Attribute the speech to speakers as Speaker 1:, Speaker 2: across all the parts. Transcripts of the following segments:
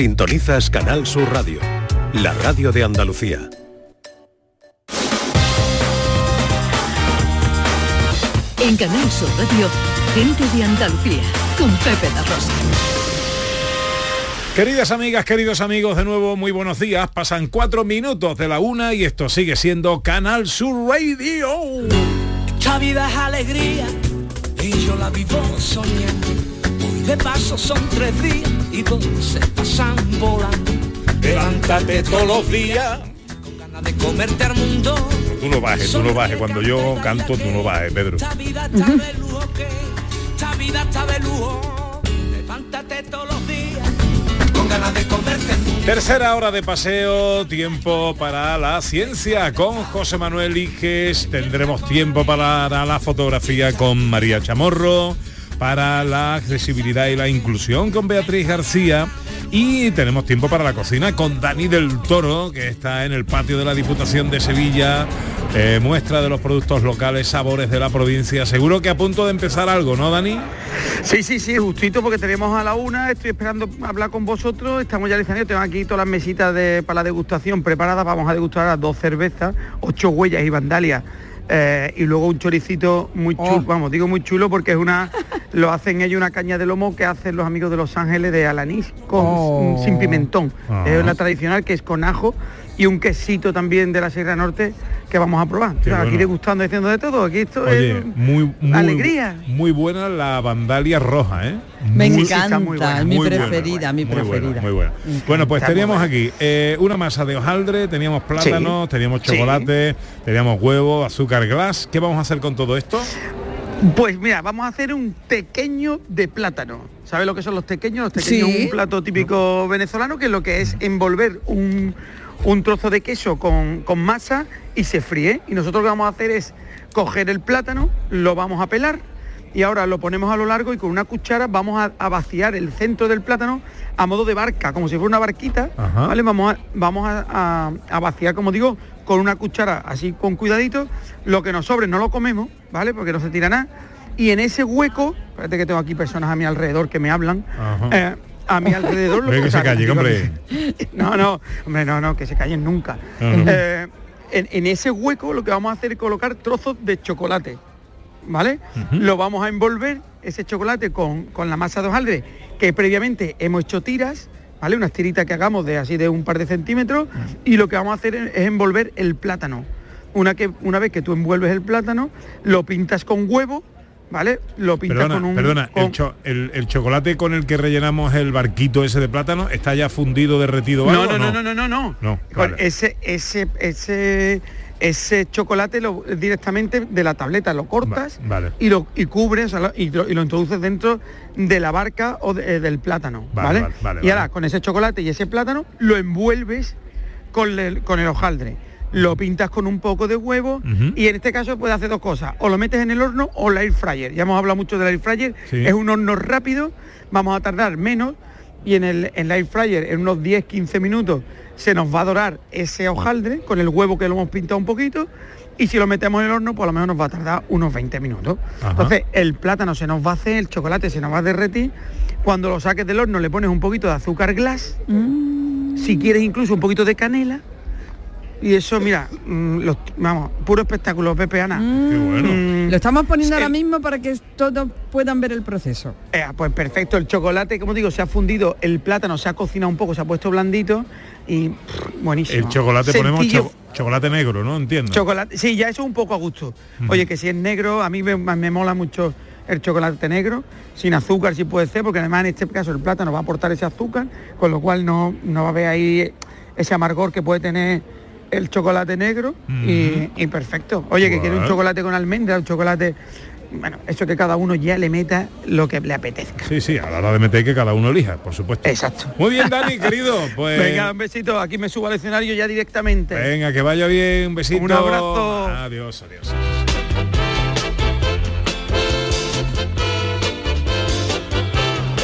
Speaker 1: Sintonizas Canal Sur Radio, la radio de Andalucía.
Speaker 2: En Canal Sur Radio, gente de Andalucía, con Pepe La Rosa.
Speaker 3: Queridas amigas, queridos amigos, de nuevo muy buenos días. Pasan cuatro minutos de la una y esto sigue siendo Canal Sur Radio.
Speaker 4: Esta vida es alegría y yo la vivo soñando. Hoy de paso son tres días se pasan volando.
Speaker 3: Levántate todos los días.
Speaker 4: Con ganas de comerte al mundo.
Speaker 3: Tú no bajes, tú no bajes. Cuando yo canto, tú no bajes, Pedro.
Speaker 4: Esta vida está de lujo que esta vida está de lujo. Levántate todos los días con ganas de comerte el mundo.
Speaker 3: Tercera hora de paseo, tiempo para la ciencia con José Manuel Iges, tendremos tiempo para la fotografía con María Chamorro, para la accesibilidad y la inclusión con Beatriz García y tenemos tiempo para la cocina con Dani del Toro, que está en el patio de la Diputación de Sevilla, eh, muestra de los productos locales, sabores de la provincia. Seguro que a punto de empezar algo, ¿no, Dani?
Speaker 5: Sí, sí, sí, justito porque tenemos a la una, estoy esperando hablar con vosotros, estamos ya listos, tengo aquí todas las mesitas para la degustación preparadas, vamos a degustar a dos cervezas, ocho huellas y vandalias. Eh, y luego un choricito muy chulo, vamos, digo muy chulo porque es una, lo hacen ellos una caña de lomo que hacen los amigos de Los Ángeles de Alanís con
Speaker 6: Oh.
Speaker 5: sin pimentón.
Speaker 3: Ah.
Speaker 5: Es una tradicional que es con ajo y un quesito también de la Sierra Norte que vamos a probar. O sea, Aquí
Speaker 3: bueno.
Speaker 5: degustando, haciendo de todo, aquí esto
Speaker 3: Oye,
Speaker 5: es
Speaker 3: muy, muy
Speaker 5: alegría.
Speaker 3: Muy buena la vandalia roja, ¿eh?
Speaker 6: Me
Speaker 3: Muy-
Speaker 6: encanta,
Speaker 5: muy buena,
Speaker 6: es mi
Speaker 3: muy buena,
Speaker 6: preferida, mi
Speaker 3: muy buena,
Speaker 6: preferida.
Speaker 3: muy buena. Bueno, pues
Speaker 5: Está
Speaker 3: teníamos aquí eh, una masa de hojaldre, teníamos plátanos, teníamos
Speaker 5: Sí.
Speaker 3: chocolate, teníamos huevo, azúcar glass. ¿Qué vamos a hacer con todo esto?
Speaker 5: Pues mira, vamos a hacer un tequeño de plátano. ¿Sabes lo que son los tequeños? Los tequeños
Speaker 6: Sí.
Speaker 5: es un plato típico venezolano que lo que es envolver un, un trozo de queso con, con masa y se fríe. Y nosotros lo que vamos a hacer es coger el plátano, lo vamos a pelar y ahora lo ponemos a lo largo y con una cuchara vamos a, a vaciar el centro del plátano a modo de barca, como si fuera una barquita,
Speaker 3: Ajá.
Speaker 5: ¿vale? Vamos, a, vamos a, vaciar, como digo, con una cuchara así con cuidadito. Lo que nos sobre no lo comemos, ¿vale? Porque no se tira nada. Y en ese hueco, espérate que tengo aquí personas a mi alrededor que me hablan. Eh, a mi alrededor
Speaker 3: Ve que se hombre.
Speaker 5: No, no, hombre, no, no, que se callen nunca. Eh, en, en ese hueco lo que vamos a hacer es colocar trozos de chocolate. ¿Vale? Lo vamos a envolver ese chocolate con, con la masa de hojaldre que previamente hemos hecho tiras, ¿vale? Unas tiritas que hagamos de así de un par de centímetros y lo que vamos a hacer es es envolver el plátano. Una, que, una vez que tú envuelves el plátano, lo pintas con huevo, ¿vale? Lo pintas
Speaker 3: Perdona,
Speaker 5: con un...
Speaker 3: perdona, el,
Speaker 5: con-
Speaker 3: cho- el- el chocolate con el que rellenamos el barquito ese de plátano está ya fundido, derretido
Speaker 5: No,
Speaker 3: algo,
Speaker 5: no, no, no, no, no, no.
Speaker 3: No, vale.
Speaker 5: ese, ese, ese, ese chocolate lo, directamente de la tableta lo cortas
Speaker 3: Va- vale.
Speaker 5: y lo y cubres o sea, lo- y, lo, y lo introduces dentro de la barca o de- eh, del plátano,
Speaker 3: Vale,
Speaker 5: y ahora con ese chocolate y ese plátano lo envuelves con el, con el hojaldre. Lo pintas con un poco de huevo y en este caso puedes hacer dos cosas. O lo metes en el horno o la air fryer. Ya hemos hablado mucho del air fryer.
Speaker 3: Sí.
Speaker 5: Es un horno rápido, vamos a tardar menos y en el, en la air fryer en unos 10-15 minutos se nos va a dorar ese hojaldre con el huevo que lo hemos pintado un poquito y si lo metemos en el horno, por lo menos nos va a tardar unos 20 minutos.
Speaker 3: Ajá.
Speaker 5: Entonces, el plátano se nos va a hacer, el chocolate se nos va a derretir. Cuando lo saques del horno le pones un poquito de azúcar glass, si quieres incluso un poquito de canela. Y eso, mira, mm, los- vamos, puro espectáculo, Pepe Ana.
Speaker 3: Qué bueno.
Speaker 5: Mm,
Speaker 6: Lo estamos poniendo
Speaker 5: Sí.
Speaker 6: ahora mismo para que todos puedan ver el proceso.
Speaker 5: Eh, pues perfecto, el chocolate, como digo, se ha fundido, el plátano se ha cocinado un poco, se ha puesto blandito y pff, buenísimo.
Speaker 3: El chocolate ponemos cho- chocolate negro, ¿no? Entiendo.
Speaker 5: chocolate. Sí, ya eso un poco a gusto. Oye, que si es negro, a mí me, me mola mucho el chocolate negro, sin azúcar si puede ser, porque además en este caso el plátano va a aportar ese azúcar, con lo cual no, no va a haber ahí ese amargor que puede tener el chocolate negro y, y perfecto. Oye, que quiere un chocolate con almendra, un chocolate... Bueno, eso que cada uno ya le meta lo que le apetezca.
Speaker 3: Sí, sí, a la hora de meter que cada uno elija, por supuesto.
Speaker 5: Exacto.
Speaker 3: Muy bien, Dani, querido. Pues
Speaker 5: Venga, un besito, aquí me subo al escenario ya directamente.
Speaker 3: venga, que vaya bien, un besito.
Speaker 5: Un abrazo.
Speaker 3: Adiós, adiós.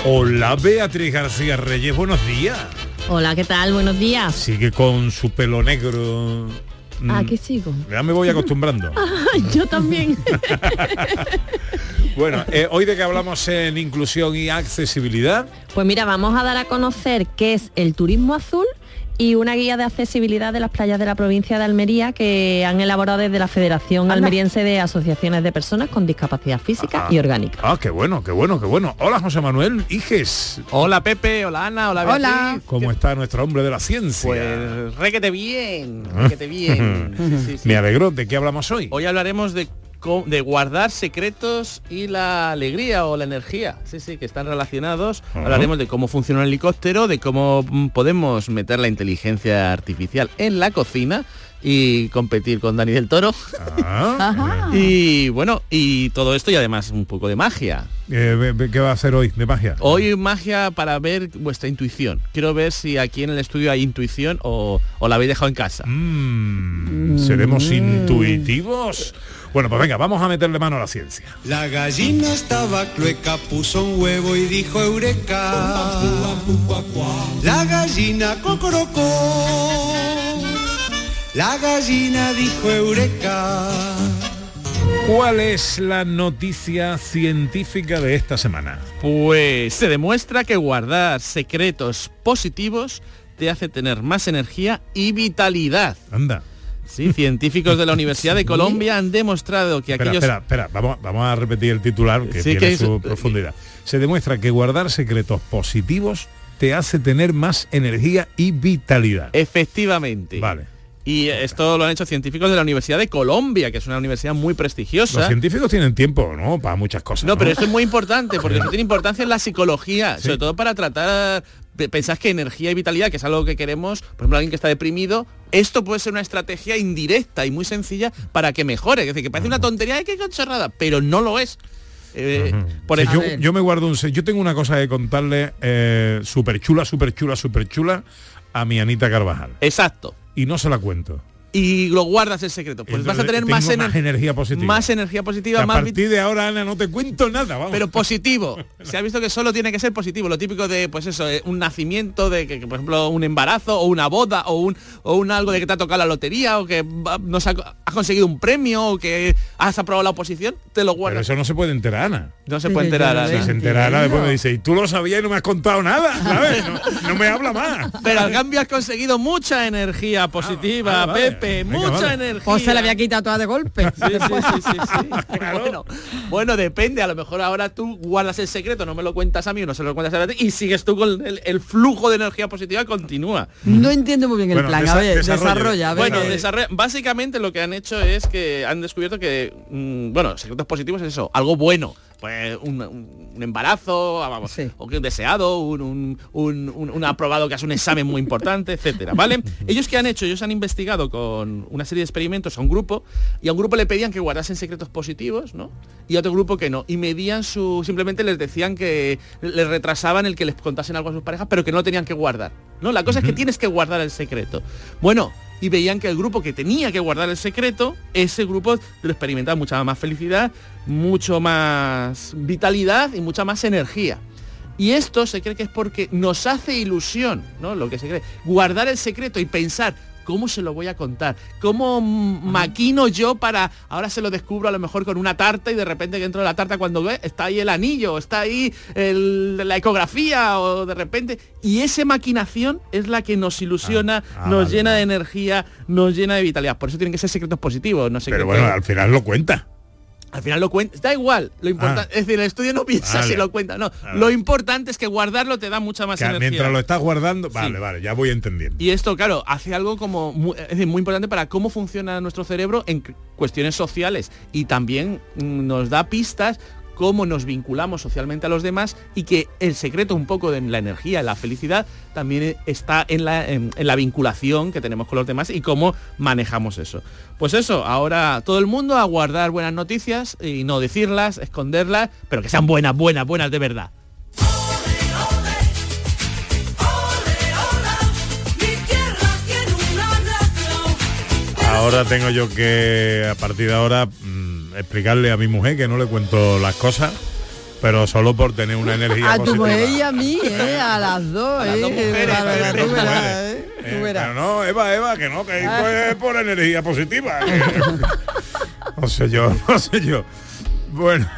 Speaker 3: Hola, Beatriz García Reyes, buenos días.
Speaker 7: Hola, ¿qué tal? Buenos días.
Speaker 3: Sigue con su pelo negro.
Speaker 7: Ah,
Speaker 3: Mm,
Speaker 7: ¿qué sigo?
Speaker 3: Ya me voy acostumbrando.
Speaker 7: Yo también.
Speaker 3: Bueno, eh, hoy de que hablamos en inclusión y accesibilidad.
Speaker 7: Pues mira, vamos a dar a conocer qué es el turismo azul y una guía de accesibilidad de las playas de la provincia de Almería que han elaborado desde la Federación Almeriense de Asociaciones de Personas con Discapacidad Física y Orgánica.
Speaker 3: Ah, qué bueno, qué bueno, qué bueno. Hola José Manuel Iges.
Speaker 8: Hola Pepe, hola Ana, hola Beatriz.
Speaker 6: Hola.
Speaker 3: ¿Cómo está nuestro hombre de la ciencia?
Speaker 8: Pues requete bien, requete bien. Sí, sí.
Speaker 3: Me alegro. ¿De qué hablamos hoy?
Speaker 8: Hoy hablaremos de de guardar secretos y la alegría o la energía. Sí, sí, que están relacionados. Hablaremos de cómo funciona un helicóptero, de cómo mm, podemos meter la inteligencia artificial en la cocina y competir con Dani del Toro.
Speaker 3: Ah.
Speaker 8: Y bueno, y todo esto y además un poco de magia.
Speaker 3: eh, ¿Qué va a hacer hoy de magia?
Speaker 8: Hoy magia para ver vuestra intuición. Quiero ver si aquí en el estudio hay intuición o, o la habéis dejado en casa.
Speaker 3: Mm, ¿Seremos intuitivos? Bueno, pues venga, vamos a meterle mano a la ciencia.
Speaker 9: La gallina estaba clueca, puso un huevo y dijo eureka. La gallina cocorocó. La gallina dijo eureka.
Speaker 3: ¿Cuál es la noticia científica de esta semana?
Speaker 8: Pues se demuestra que guardar secretos positivos te hace tener más energía y vitalidad.
Speaker 3: Anda.
Speaker 8: Sí, científicos de la Universidad de Colombia han demostrado que
Speaker 3: Espera,
Speaker 8: aquellos...
Speaker 3: espera, espera, vamos, vamos a repetir el titular que
Speaker 8: Sí,
Speaker 3: tiene
Speaker 8: que es-
Speaker 3: su profundidad. Se demuestra que guardar secretos positivos te hace tener más energía y vitalidad.
Speaker 8: Efectivamente.
Speaker 3: Vale.
Speaker 8: Y esto lo han hecho científicos de la Universidad de Colombia, que es una universidad muy prestigiosa.
Speaker 3: Los científicos tienen tiempo, ¿no? Para muchas cosas.
Speaker 8: No, pero esto es muy importante, porque esto tiene importancia en la psicología,
Speaker 3: Sí.
Speaker 8: sobre todo para tratar... pe- Pensás que energía y vitalidad, que es algo que queremos, por ejemplo, alguien que está deprimido, esto puede ser una estrategia indirecta y muy sencilla para que mejore. Es decir, que parece una tontería, ¡ay, qué chorrada! Pero no lo es. Eh, por
Speaker 3: Sí, yo, yo me guardo un... Yo tengo una cosa que contarle eh, súper chula, súper chula, súper chula a mi Anita Carvajal.
Speaker 8: Exacto.
Speaker 3: Y no se la cuento.
Speaker 8: Y lo guardas el secreto. Pues vas a tener más, ener-
Speaker 3: más energía positiva.
Speaker 8: Más energía positiva,
Speaker 3: a
Speaker 8: más
Speaker 3: partir de ahora, Ana, no te cuento nada, vamos.
Speaker 8: pero positivo. Se ha visto que solo tiene que ser positivo. Lo típico de, pues eso, eh, un nacimiento, de que, que, por ejemplo, un embarazo o una boda o un, o un algo de que te ha tocado la lotería o que va- no se ha- has conseguido un premio o que has aprobado la oposición, te lo
Speaker 3: Pero
Speaker 8: guardas.
Speaker 3: eso no se puede enterar, Ana.
Speaker 8: No se puede enterar. Ana.
Speaker 3: Si se enterara, después me dice, y tú lo sabías y no me has contado nada, ¿sabes? No, no me habla más.
Speaker 8: Pero al cambio has conseguido mucha energía positiva,
Speaker 3: Ah, vale.
Speaker 8: Pepe,
Speaker 3: Venga,
Speaker 8: mucha
Speaker 3: vale.
Speaker 8: energía.
Speaker 6: O se la había quitado toda de golpe.
Speaker 8: Sí, sí, sí, sí, sí. bueno, bueno, depende. A lo mejor ahora tú guardas el secreto, no me lo cuentas a mí, no se lo cuentas a ti y sigues tú con el, el flujo de energía positiva continúa.
Speaker 6: No entiendo muy bien el
Speaker 3: Bueno,
Speaker 6: plan.
Speaker 3: desa-
Speaker 6: a ver, desarrolla. a ver.
Speaker 8: Bueno, desarrolla- básicamente lo que han hecho es que han descubierto que, mm, bueno, secretos positivos es eso, algo bueno. Pues un, embarazo, ah, vamos,
Speaker 6: Sí.
Speaker 8: o que un deseado, un, un, un- un- un aprobado que hace un examen muy importante, etcétera, ¿vale? Ellos que han hecho, ellos han investigado con una serie de experimentos a un grupo y a un grupo le pedían que guardasen secretos positivos, ¿no? Y a otro grupo que no. Y medían su. simplemente les decían que les retrasaban el que les contasen algo a sus parejas, pero que no lo tenían que guardar. ¿No? La cosa es que tienes que guardar el secreto. Bueno, y veían que el grupo que tenía que guardar el secreto, ese grupo lo experimentaba mucha más felicidad, mucho más vitalidad y mucha más energía. Y esto se cree que es porque nos hace ilusión, ¿no? Lo que se cree. Guardar el secreto y pensar, ¿cómo se lo voy a contar? ¿Cómo maquino yo para, ahora se lo descubro a lo mejor con una tarta y de repente dentro de la tarta cuando ve, está ahí el anillo, está ahí el- la ecografía o de repente... Y esa maquinación es la que nos ilusiona,
Speaker 3: Ah, ah,
Speaker 8: nos
Speaker 3: vale,
Speaker 8: llena de energía, nos llena de vitalidad. Por eso tienen que ser secretos positivos, no
Speaker 3: Pero bueno, al final lo cuenta.
Speaker 8: Al final lo cuenta, da igual, lo importante,
Speaker 3: Ah.
Speaker 8: es decir, el estudio no piensa
Speaker 3: Vale.
Speaker 8: si lo cuenta, no.
Speaker 3: Vale.
Speaker 8: Lo importante es que guardarlo te da mucha más
Speaker 3: Que
Speaker 8: energía.
Speaker 3: mientras lo estás guardando, vale, vale, ya voy entendiendo.
Speaker 8: Y esto, claro, hace algo como muy, es decir, muy importante para cómo funciona nuestro cerebro en cu- cuestiones sociales y también mm, nos da pistas cómo nos vinculamos socialmente a los demás y que el secreto un poco de la energía, la felicidad, también está en la, en, la vinculación que tenemos con los demás y cómo manejamos eso. Pues eso, ahora todo el mundo a guardar buenas noticias y no decirlas, esconderlas, pero que sean buenas, buenas, buenas de verdad.
Speaker 3: Ahora tengo yo que, a partir de ahora, explicarle a mi mujer que no le cuento las cosas, pero solo por tener una energía
Speaker 6: a tu mujer y a mí, ¿eh? A las dos,
Speaker 8: A las
Speaker 6: ¿eh?
Speaker 8: mujeres.
Speaker 6: ¿eh?
Speaker 3: Eh, pero no, Eva, Eva, que no, que esto es por energía positiva. no sé yo, no sé yo. Bueno,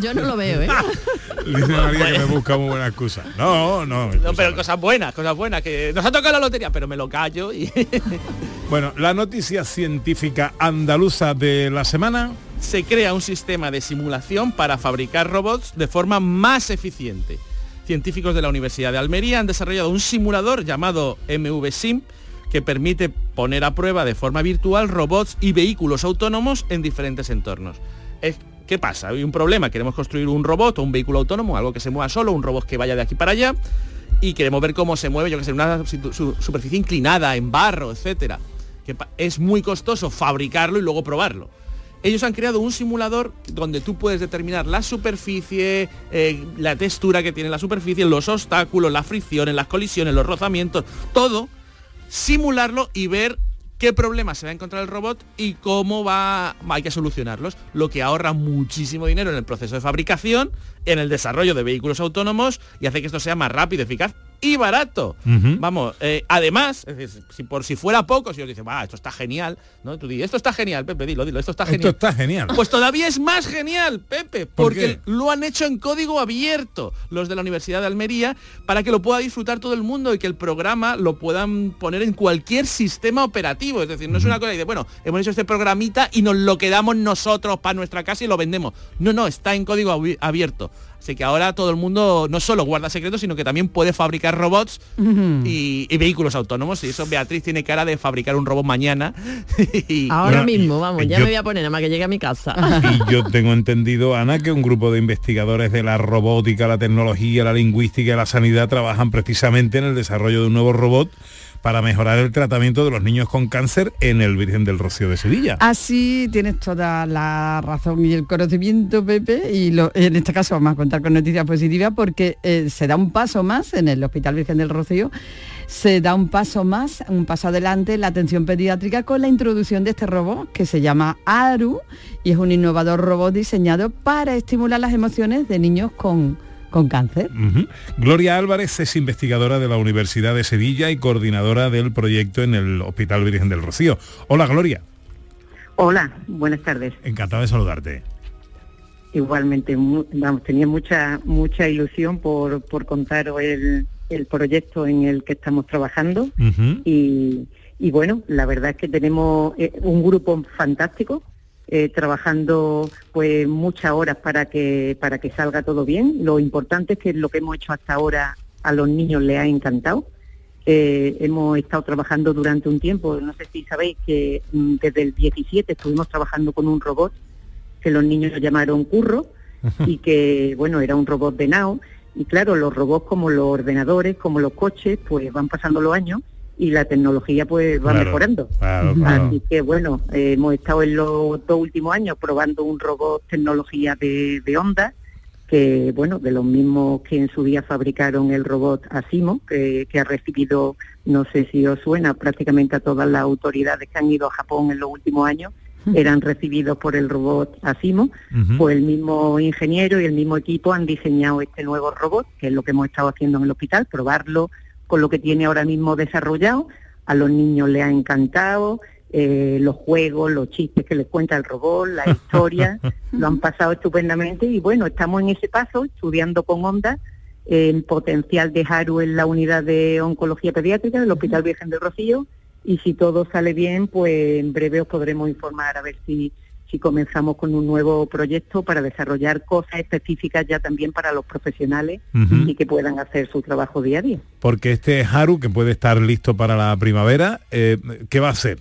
Speaker 7: Yo no lo veo, ¿eh?
Speaker 3: Dice María que me busca muy buena excusa. No, no.
Speaker 8: No, pero cosas buenas, cosas buenas, que nos ha tocado la lotería, pero me lo callo y
Speaker 3: Bueno, la noticia científica andaluza de la semana.
Speaker 8: Se crea un sistema de simulación para fabricar robots de forma más eficiente. Científicos de la Universidad de Almería han desarrollado un simulador llamado MVSIM que permite poner a prueba de forma virtual robots y vehículos autónomos en diferentes entornos. ¿Qué pasa? Hay un problema, queremos construir un robot o un vehículo autónomo, algo que se mueva solo, un robot que vaya de aquí para allá, y queremos ver cómo se mueve, yo que sé, una superficie inclinada, en barro, pa- es muy costoso fabricarlo y luego probarlo. Ellos han creado un simulador donde tú puedes determinar la superficie, eh, la textura que tiene la superficie, los obstáculos, las fricciones, las colisiones, los rozamientos, todo, simularlo y ver qué problemas se va a encontrar el robot y cómo va, hay que solucionarlos, lo que ahorra muchísimo dinero en el proceso de fabricación, en el desarrollo de vehículos autónomos y hace que esto sea más rápido, eficaz y barato. Vamos, eh, además, es si por si fuera poco, si os dicen, va, esto está genial, ¿no? Tú di, esto está genial, Pepe, dilo, dilo, esto está
Speaker 3: Esto
Speaker 8: genial.
Speaker 3: está genial.
Speaker 8: Pues todavía es más genial, Pepe,
Speaker 3: ¿Por
Speaker 8: porque
Speaker 3: qué?
Speaker 8: lo han hecho en código abierto los de la Universidad de Almería para que lo pueda disfrutar todo el mundo y que el programa lo puedan poner en cualquier sistema operativo. Es decir, no es una cosa de, bueno, hemos hecho este programita y nos lo quedamos nosotros para nuestra casa y lo vendemos. No, no, está en código abi- abierto. Así que ahora todo el mundo no solo guarda secretos, sino que también puede fabricar robots y, y vehículos autónomos. Y eso Beatriz tiene cara de fabricar un robot mañana. y,
Speaker 7: Ahora
Speaker 3: Bueno,
Speaker 7: mismo, vamos, ya
Speaker 3: yo-
Speaker 7: me voy a poner nada más que llegue a mi casa.
Speaker 3: Y yo tengo entendido, Ana, que un grupo de investigadores de la robótica, la tecnología, la lingüística y la sanidad trabajan precisamente en el desarrollo de un nuevo robot para mejorar el tratamiento de los niños con cáncer en el Virgen del Rocío de Sevilla.
Speaker 6: Así tienes toda la razón y el conocimiento, Pepe, y en este caso vamos a contar con noticias positivas porque eh, se da un paso más en el Hospital Virgen del Rocío, se da un paso más, un paso adelante en la atención pediátrica con la introducción de este robot que se llama ARU y es un innovador robot diseñado para estimular las emociones de niños con, con cáncer.
Speaker 3: Gloria Álvarez es investigadora de la Universidad de Sevilla y coordinadora del proyecto en el Hospital Virgen del Rocío. Hola Gloria,
Speaker 10: Hola, buenas tardes.
Speaker 3: encantada de saludarte.
Speaker 10: Igualmente, vamos, tenía mucha mucha ilusión por, por contaros el, el proyecto en el que estamos trabajando y bueno, la verdad es que tenemos eh, un grupo fantástico eh, trabajando pues muchas horas para que para que salga todo bien. Lo importante es que lo que hemos hecho hasta ahora a los niños les ha encantado. Eh, hemos estado trabajando durante un tiempo, no sé si sabéis que mm, desde el 17 estuvimos trabajando con un robot que los niños lo llamaron Curro y que, bueno, era un robot de Nao. Y claro, los robots como los ordenadores, como los coches, pues van pasando los años y la tecnología pues va
Speaker 3: Claro,
Speaker 10: mejorando.
Speaker 3: claro, claro.
Speaker 10: Así que bueno, eh, hemos estado en los dos últimos años probando un robot tecnología de, de onda, que bueno, de los mismos que en su día fabricaron el robot Asimo, que, que ha recibido, no sé si os suena, prácticamente a todas las autoridades que han ido a Japón en los últimos años, eran recibidos por el robot Asimo,
Speaker 3: Ujú.
Speaker 10: pues el mismo ingeniero y el mismo equipo han diseñado este nuevo robot, que es lo que hemos estado haciendo en el hospital, probarlo con lo que tiene ahora mismo desarrollado. A los niños les ha encantado, eh, los juegos, los chistes que les cuenta el robot, la historia, lo han pasado estupendamente y bueno, estamos en ese paso, estudiando con onda el potencial de Haru en la unidad de oncología pediátrica del Hospital Virgen del Rocío y si todo sale bien, pues en breve os podremos informar a ver si, si comenzamos con un nuevo proyecto para desarrollar cosas específicas ya también para los profesionales y que puedan hacer su trabajo día a día.
Speaker 3: Porque este Haru, que puede estar listo para la primavera, eh, ¿qué va a hacer?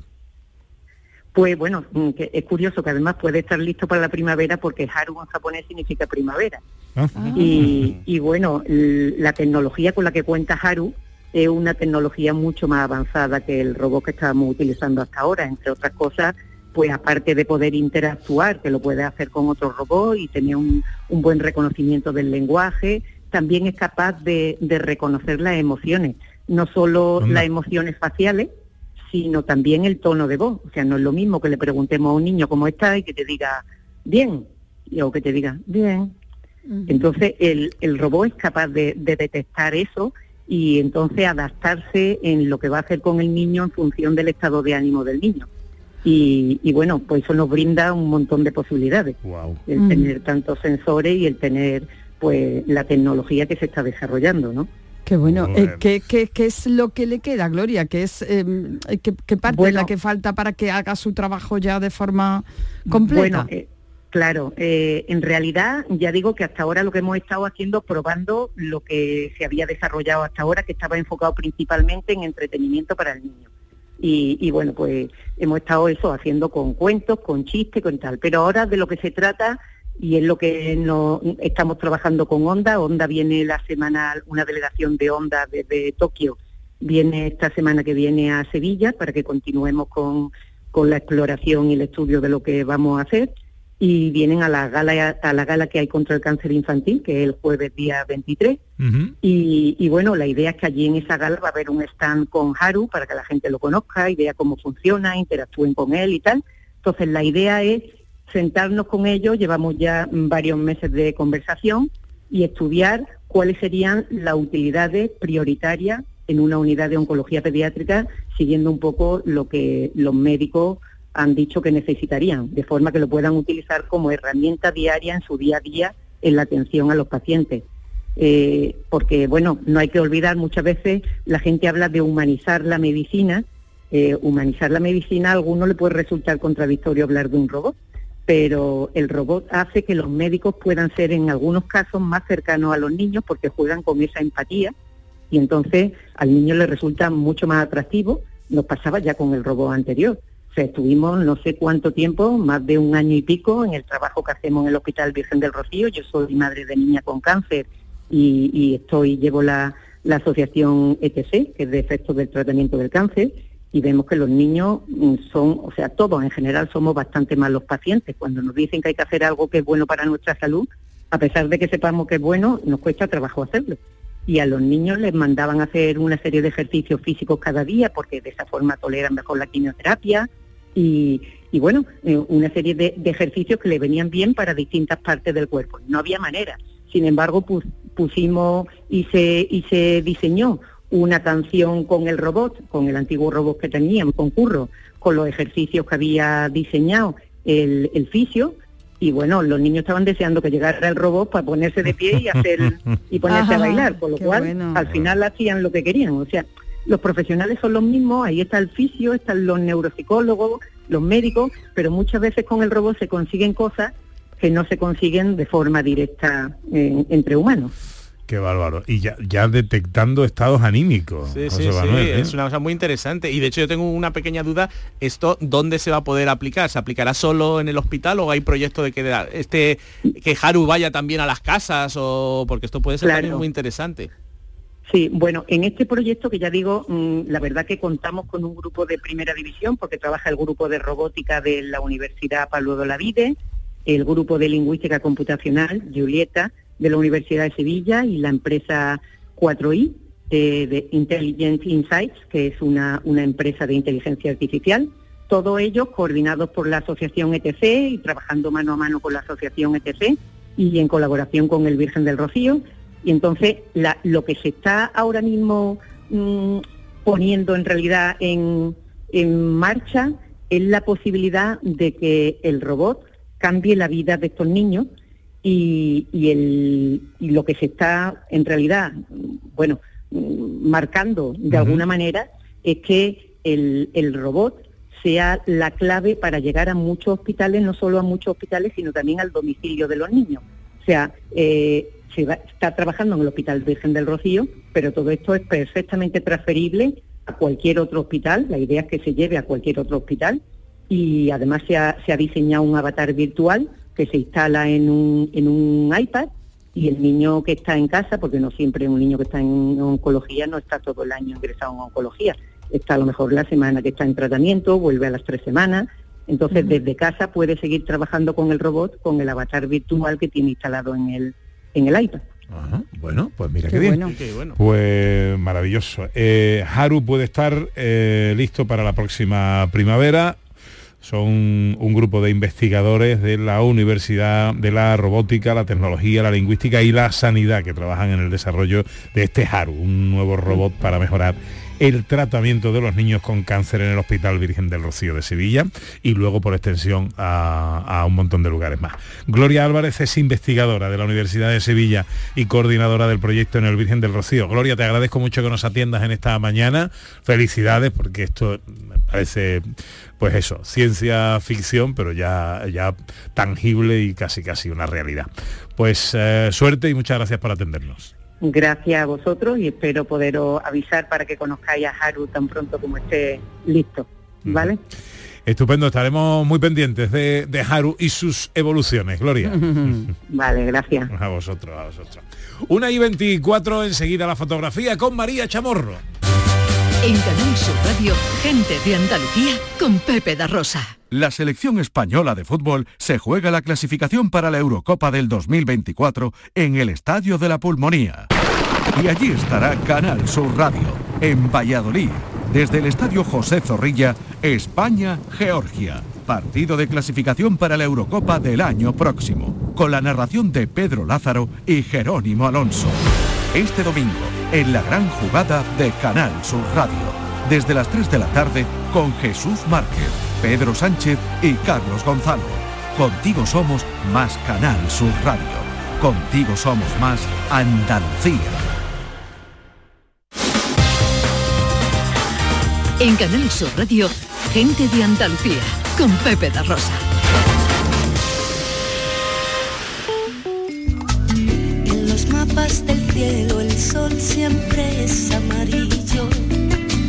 Speaker 10: Pues bueno, mm, que es curioso que además puede estar listo para la primavera porque Haru en japonés significa primavera.
Speaker 3: ¿Ah?
Speaker 10: Y, y bueno, la tecnología con la que cuenta Haru es una tecnología mucho más avanzada que el robot que estábamos utilizando hasta ahora, entre otras cosas, pues aparte de poder interactuar, que lo puede hacer con otro robot y tener un, un buen reconocimiento del lenguaje, también es capaz de, de reconocer las emociones, no solo las emociones faciales, sino también el tono de voz. O sea, no es lo mismo que le preguntemos a un niño cómo está y que te diga bien, y- o que te diga bien. Entonces, el, el robot es capaz de, de detectar eso y entonces adaptarse en lo que va a hacer con el niño en función del estado de ánimo del niño. Y, y bueno, pues eso nos brinda un montón de posibilidades. El
Speaker 6: Mm.
Speaker 10: tener tantos sensores y el tener pues la tecnología que se está desarrollando, ¿no?
Speaker 6: Qué bueno. Eh. ¿qué, qué, qué es lo que le queda, Gloria? ¿Qué, es, eh, qué, qué parte es la
Speaker 10: Bueno.
Speaker 6: que falta para que haga su trabajo ya de forma completa?
Speaker 10: Bueno, eh, claro, eh, en realidad ya digo que hasta ahora lo que hemos estado haciendo, probando lo que se había desarrollado hasta ahora, que estaba enfocado principalmente en entretenimiento para el niño. Y, y bueno, pues hemos estado eso haciendo con cuentos, con chistes, con tal. Pero ahora de lo que se trata, y es lo que no, estamos trabajando con Onda, Onda viene la semana, una delegación de Onda desde Tokio, viene esta semana que viene a Sevilla para que continuemos con, con la exploración y el estudio de lo que vamos a hacer y vienen a la gala a la gala que hay contra el cáncer infantil que es el jueves día 23 y, y bueno la idea es que allí en esa gala va a haber un stand con Haru para que la gente lo conozca y vea cómo funciona interactúen con él y tal. Entonces la idea es sentarnos con ellos llevamos ya varios meses de conversación y estudiar cuáles serían las utilidades prioritarias en una unidad de oncología pediátrica siguiendo un poco lo que los médicos han dicho que necesitarían, de forma que lo puedan utilizar como herramienta diaria en su día a día en la atención a los pacientes. Eh, porque, bueno, no hay que olvidar, muchas veces la gente habla de humanizar la medicina. Eh, humanizar la medicina a algunos le puede resultar contradictorio hablar de un robot, pero el robot hace que los médicos puedan ser en algunos casos más cercanos a los niños porque juegan con esa empatía y entonces al niño le resulta mucho más atractivo. Nos pasaba ya con el robot anterior. Estuvimos no sé cuánto tiempo, más de un año y pico, en el trabajo que hacemos en el Hospital Virgen del Rocío. Yo soy madre de niña con cáncer y, estoy llevo la, la asociación ETC, que es de efectos del tratamiento del cáncer, y vemos que los niños mm, son, o sea, todos en general somos bastante malos pacientes. Cuando nos dicen que hay que hacer algo que es bueno para nuestra salud, a pesar de que sepamos que es bueno, nos cuesta trabajo hacerlo y a los niños les mandaban hacer una serie de ejercicios físicos cada día porque de esa forma toleran mejor la quimioterapia y, y bueno, eh, una serie de, de ejercicios que le venían bien para distintas partes del cuerpo. No había manera. Sin embargo, pus- pusimos y se, y se diseñó una canción con el robot, con el antiguo robot que teníamos, con Curro, con los ejercicios que había diseñado el, el fisio, y bueno, los niños estaban deseando que llegara el robot para ponerse de pie y hacer y ponerse a bailar, con lo cual
Speaker 6: bueno.
Speaker 10: al final hacían lo que querían. O sea, los profesionales son los mismos, ahí está el fisio, están los neuropsicólogos, los médicos, pero muchas veces con el robot se consiguen cosas que no se consiguen de forma directa entre humanos.
Speaker 3: Qué bárbaro. Y ya, ya detectando estados anímicos.
Speaker 8: Sí,
Speaker 3: José
Speaker 8: sí, sí,
Speaker 3: Manuel, ¿eh?
Speaker 8: es una cosa muy interesante. Y de hecho yo tengo una pequeña duda, ¿esto dónde se va a poder aplicar? ¿Se aplicará solo en el hospital o hay proyectos de que este que Haru vaya también a las casas o porque esto puede ser
Speaker 10: Claro.
Speaker 8: también muy interesante?
Speaker 10: Sí, bueno, en este proyecto que ya digo, mm, la verdad que contamos con un grupo de primera división porque trabaja el grupo de robótica de la Universidad Pablo de la Vide, el grupo de lingüística computacional, Julieta, de la Universidad de Sevilla y la empresa 4i de, de Intelligent Insights, que es una, una empresa de inteligencia artificial. Todos ellos coordinados por la asociación ETC y trabajando mano a mano con la asociación ETC y en colaboración con el Virgen del Rocío. Y entonces la- lo que se está ahora mismo mm, poniendo en realidad en, en marcha es la posibilidad de que el robot cambie la vida de estos niños y, y el, y lo que se está en realidad, bueno, mm, marcando de alguna manera es que el, el robot sea la clave para llegar a muchos hospitales, no solo a muchos hospitales, sino también al domicilio de los niños. O sea, eh, se va- está trabajando en el Hospital Virgen del Rocío, pero todo esto es perfectamente transferible a cualquier otro hospital. La idea es que se lleve a cualquier otro hospital y además se ha, se ha diseñado un avatar virtual que se instala en un, en un iPad y el niño que está en casa, porque no siempre un niño que está en oncología no está todo el año ingresado en oncología, está a lo mejor la semana que está en tratamiento, vuelve a las tres semanas, entonces desde casa puede seguir trabajando con el robot, con el avatar virtual que tiene instalado en el, en el iPad.
Speaker 3: Bueno, pues mira
Speaker 10: Qué
Speaker 3: qué, bien.
Speaker 10: bueno.
Speaker 3: Pues maravilloso. Eh, Haru puede estar eh, listo para la próxima primavera. Son un grupo de investigadores de la Universidad de la Robótica, la Tecnología, la Lingüística y la Sanidad que trabajan en el desarrollo de este Haru, un nuevo robot para mejorar el tratamiento de los niños con cáncer en el Hospital Virgen del Rocío de Sevilla y luego por extensión a, un montón de lugares más. Gloria Álvarez es investigadora de la Universidad de Sevilla y coordinadora del proyecto en el Virgen del Rocío. Gloria, te agradezco mucho que nos atiendas en esta mañana. Felicidades porque esto parece pues eso, ciencia ficción, pero ya, ya tangible y casi casi una realidad. Pues eh, suerte y muchas gracias por atendernos.
Speaker 10: Gracias a vosotros y espero poderos avisar para que conozcáis a Haru tan pronto como esté listo. ¿Vale?
Speaker 3: Estupendo, estaremos muy pendientes de, de Haru y sus evoluciones, Gloria.
Speaker 10: Vale, gracias.
Speaker 3: A vosotros, a vosotros. Una y 24, enseguida la fotografía con María Chamorro.
Speaker 2: En Canal Sur Radio, gente de Andalucía con Pepe da.
Speaker 11: La selección española de fútbol se juega la clasificación para la Eurocopa del 2024 en el Estadio de la Pulmonía. Y allí estará Canal Sur Radio, en Valladolid, desde el Estadio José Zorrilla, España-Georgia. Partido de clasificación para la Eurocopa del año próximo, con la narración de Pedro Lázaro y Jerónimo Alonso. Este domingo, en la gran jugada de Canal Sur Radio, desde las 3 de la tarde, con Jesús Márquez, Pedro Sánchez y Carlos Gonzalo. Contigo somos más Canal Sur Radio. Contigo somos más Andalucía.
Speaker 2: En Canal Sur Radio, gente de Andalucía con Pepe da Rosa.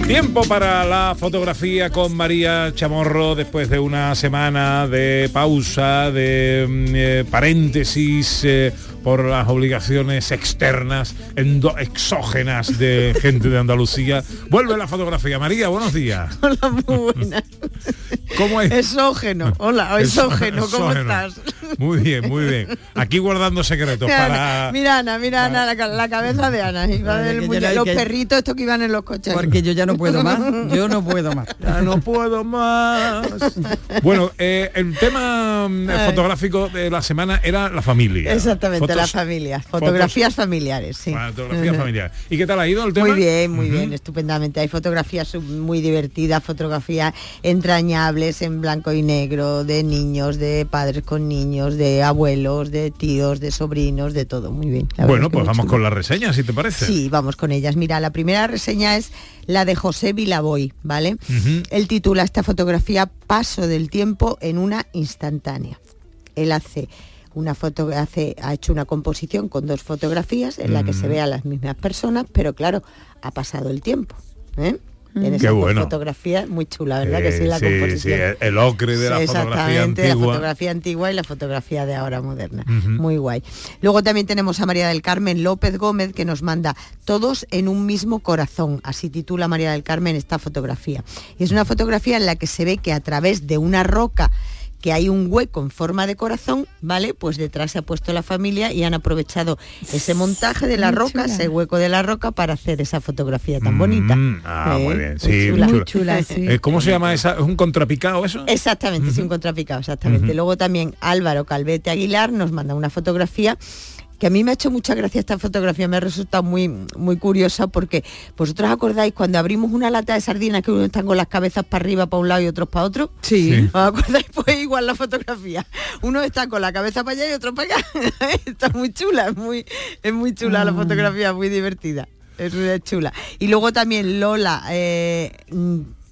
Speaker 3: Tiempo para la fotografía con María Chamorro después de una semana de pausa, de mm, eh, paréntesis eh, por las obligaciones externas, exógenas de gente de Andalucía. Vuelve la fotografía. María, buenos días.
Speaker 12: Hola, muy buenas.
Speaker 3: ¿Cómo es?
Speaker 12: Exógeno. Hola, exógeno, ¿cómo
Speaker 3: Exógeno.
Speaker 12: estás?
Speaker 3: Muy bien, muy bien. Aquí guardando secretos para...
Speaker 12: Mira Ana, mira Ana, la, ca- la cabeza de Ana. Muñe- los
Speaker 6: que-
Speaker 12: perritos estos que iban en los coches.
Speaker 6: Porque yo ya no puedo más, yo no puedo más.
Speaker 3: Ya no puedo más. Bueno, eh, el tema mm,
Speaker 12: Ay.
Speaker 3: fotográfico de la semana era la familia.
Speaker 12: Exactamente,
Speaker 3: Fotos-
Speaker 12: la familia. Fotografías familiares, sí.
Speaker 3: Fotografía familiar. ¿Y qué tal ha ido el tema?
Speaker 12: Muy bien, muy bien, estupendamente. Hay fotografías muy divertidas, fotografías entrañables en blanco y negro, de niños, de padres con niños, de abuelos, de tíos, de sobrinos, de todo. Muy bien.
Speaker 3: Bueno,
Speaker 12: es que
Speaker 3: pues vamos
Speaker 12: chulo.
Speaker 3: con la reseña, si te parece.
Speaker 12: Sí, vamos con ellas. Mira, la primera reseña es la de José Vilaboy, ¿vale?
Speaker 3: Ujú.
Speaker 12: Él titula esta fotografía Paso del tiempo en una instantánea. Él hace una foto, hace, ha hecho una composición con dos fotografías en la que se ve a las mismas personas, pero claro, ha pasado el tiempo. ¿eh? En
Speaker 3: Qué
Speaker 12: esas
Speaker 3: bueno.
Speaker 12: fotografías, muy chula, ¿verdad? que
Speaker 3: Eh,
Speaker 12: sí, la
Speaker 3: sí,
Speaker 12: composición.
Speaker 3: sí, el- el ocre de la fotografía
Speaker 12: exactamente, la
Speaker 3: antigua.
Speaker 12: fotografía antigua y la fotografía de ahora moderna. Muy guay. Luego también tenemos a María del Carmen López Gómez que nos manda Todos en un mismo corazón. Así titula María del Carmen esta fotografía. Y es una fotografía en la que se ve que a través de una roca que hay un hueco en forma de corazón, ¿vale? Pues detrás se ha puesto la familia y han aprovechado ese montaje de la
Speaker 6: Muy
Speaker 12: roca,
Speaker 6: chula.
Speaker 12: ese hueco de la roca para hacer esa fotografía tan bonita.
Speaker 3: Mm, ah,
Speaker 12: ¿Eh?
Speaker 3: muy bien.
Speaker 12: Muy
Speaker 3: Sí,
Speaker 12: chula.
Speaker 3: muy
Speaker 6: Muy chula, sí.
Speaker 3: Eh, ¿Cómo se llama esa? ¿Es un contrapicado eso?
Speaker 12: Exactamente, es un contrapicado, exactamente. Luego también Álvaro Calvete Aguilar nos manda una fotografía que a mí me ha hecho mucha gracia esta fotografía, me ha resultado muy, muy curiosa porque vosotros acordáis cuando abrimos una lata de sardinas que uno están con las cabezas para arriba para un lado y otros para otro.
Speaker 6: Sí.
Speaker 3: Sí.
Speaker 12: ¿Os acordáis? Pues igual la fotografía. Uno está con la cabeza para allá y otro para acá. está muy chula, es muy, es muy chula la fotografía, muy divertida. Es muy chula. Y luego también Lola eh,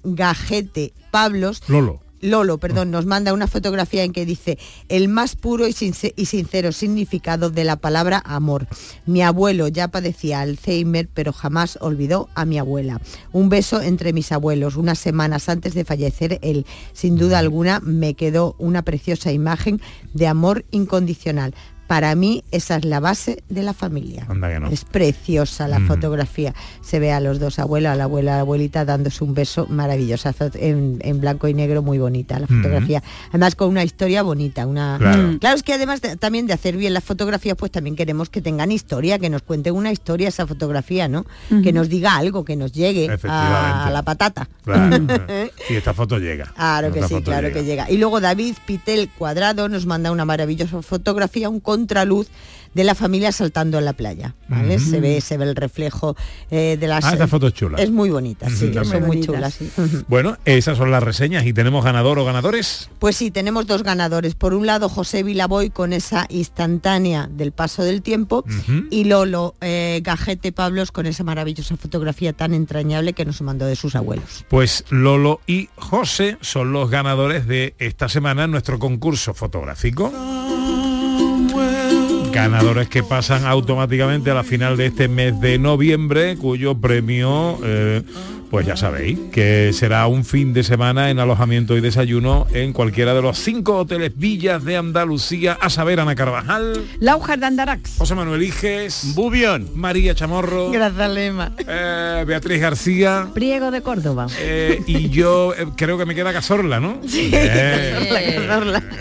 Speaker 12: Gajete Pablos
Speaker 3: Lolo.
Speaker 12: Lolo, perdón, nos manda una fotografía en que dice el más puro y, y sincero significado de la palabra amor. Mi abuelo ya padecía Alzheimer, pero jamás olvidó a mi abuela. Un beso entre mis abuelos, unas semanas antes de fallecer él. Sin duda alguna me quedó una preciosa imagen de amor incondicional. Para mí esa es la base de la familia.
Speaker 3: Anda que no.
Speaker 12: Es preciosa la
Speaker 3: Mm.
Speaker 12: fotografía. Se ve a los dos abuelos, a la abuela, a la abuelita dándose un beso maravillosa en, en blanco y negro, muy bonita la
Speaker 3: Mm.
Speaker 12: fotografía. Además con una historia bonita. Una...
Speaker 3: Claro.
Speaker 12: Mm. Claro, es que además de- también de hacer bien las fotografías, pues también queremos que tengan historia, que nos cuenten una historia esa fotografía, ¿no? Que nos diga algo, que nos llegue a la patata.
Speaker 3: Claro. y esta foto llega.
Speaker 12: Claro que
Speaker 3: Esta
Speaker 12: sí, claro
Speaker 3: llega.
Speaker 12: que llega. Y luego David Pitel Cuadrado nos manda una maravillosa fotografía, un contraluz de la familia saltando en la playa. Se ve, se ve el reflejo eh, de las.
Speaker 3: Ah, esa foto es chula.
Speaker 12: Es muy bonita, sí, son muy chulas.
Speaker 6: sí.
Speaker 3: Bueno, esas son las reseñas y tenemos ganador o ganadores.
Speaker 12: Pues sí, tenemos dos ganadores. Por un lado, José Vilaboy con esa instantánea del paso del tiempo y Lolo eh, Gajete Pablos con esa maravillosa fotografía tan entrañable que nos mandó de sus abuelos.
Speaker 3: Pues Lolo y José son los ganadores de esta semana en nuestro concurso fotográfico. Ganadores que pasan automáticamente a la final de este mes de noviembre, cuyo premio, eh, pues ya sabéis, que será un fin de semana en alojamiento y desayuno en cualquiera de los cinco hoteles villas de Andalucía, a saber, Ana Carvajal,
Speaker 6: Laujar de Andarax.
Speaker 3: José Manuel Iges,
Speaker 8: Bubión.
Speaker 3: María Chamorro,
Speaker 12: Gracias, Lema.
Speaker 3: eh, Beatriz García.
Speaker 7: Priego de Córdoba.
Speaker 3: Eh, y yo eh, creo que me queda Cazorla, ¿no? Eh,
Speaker 12: Cazorla.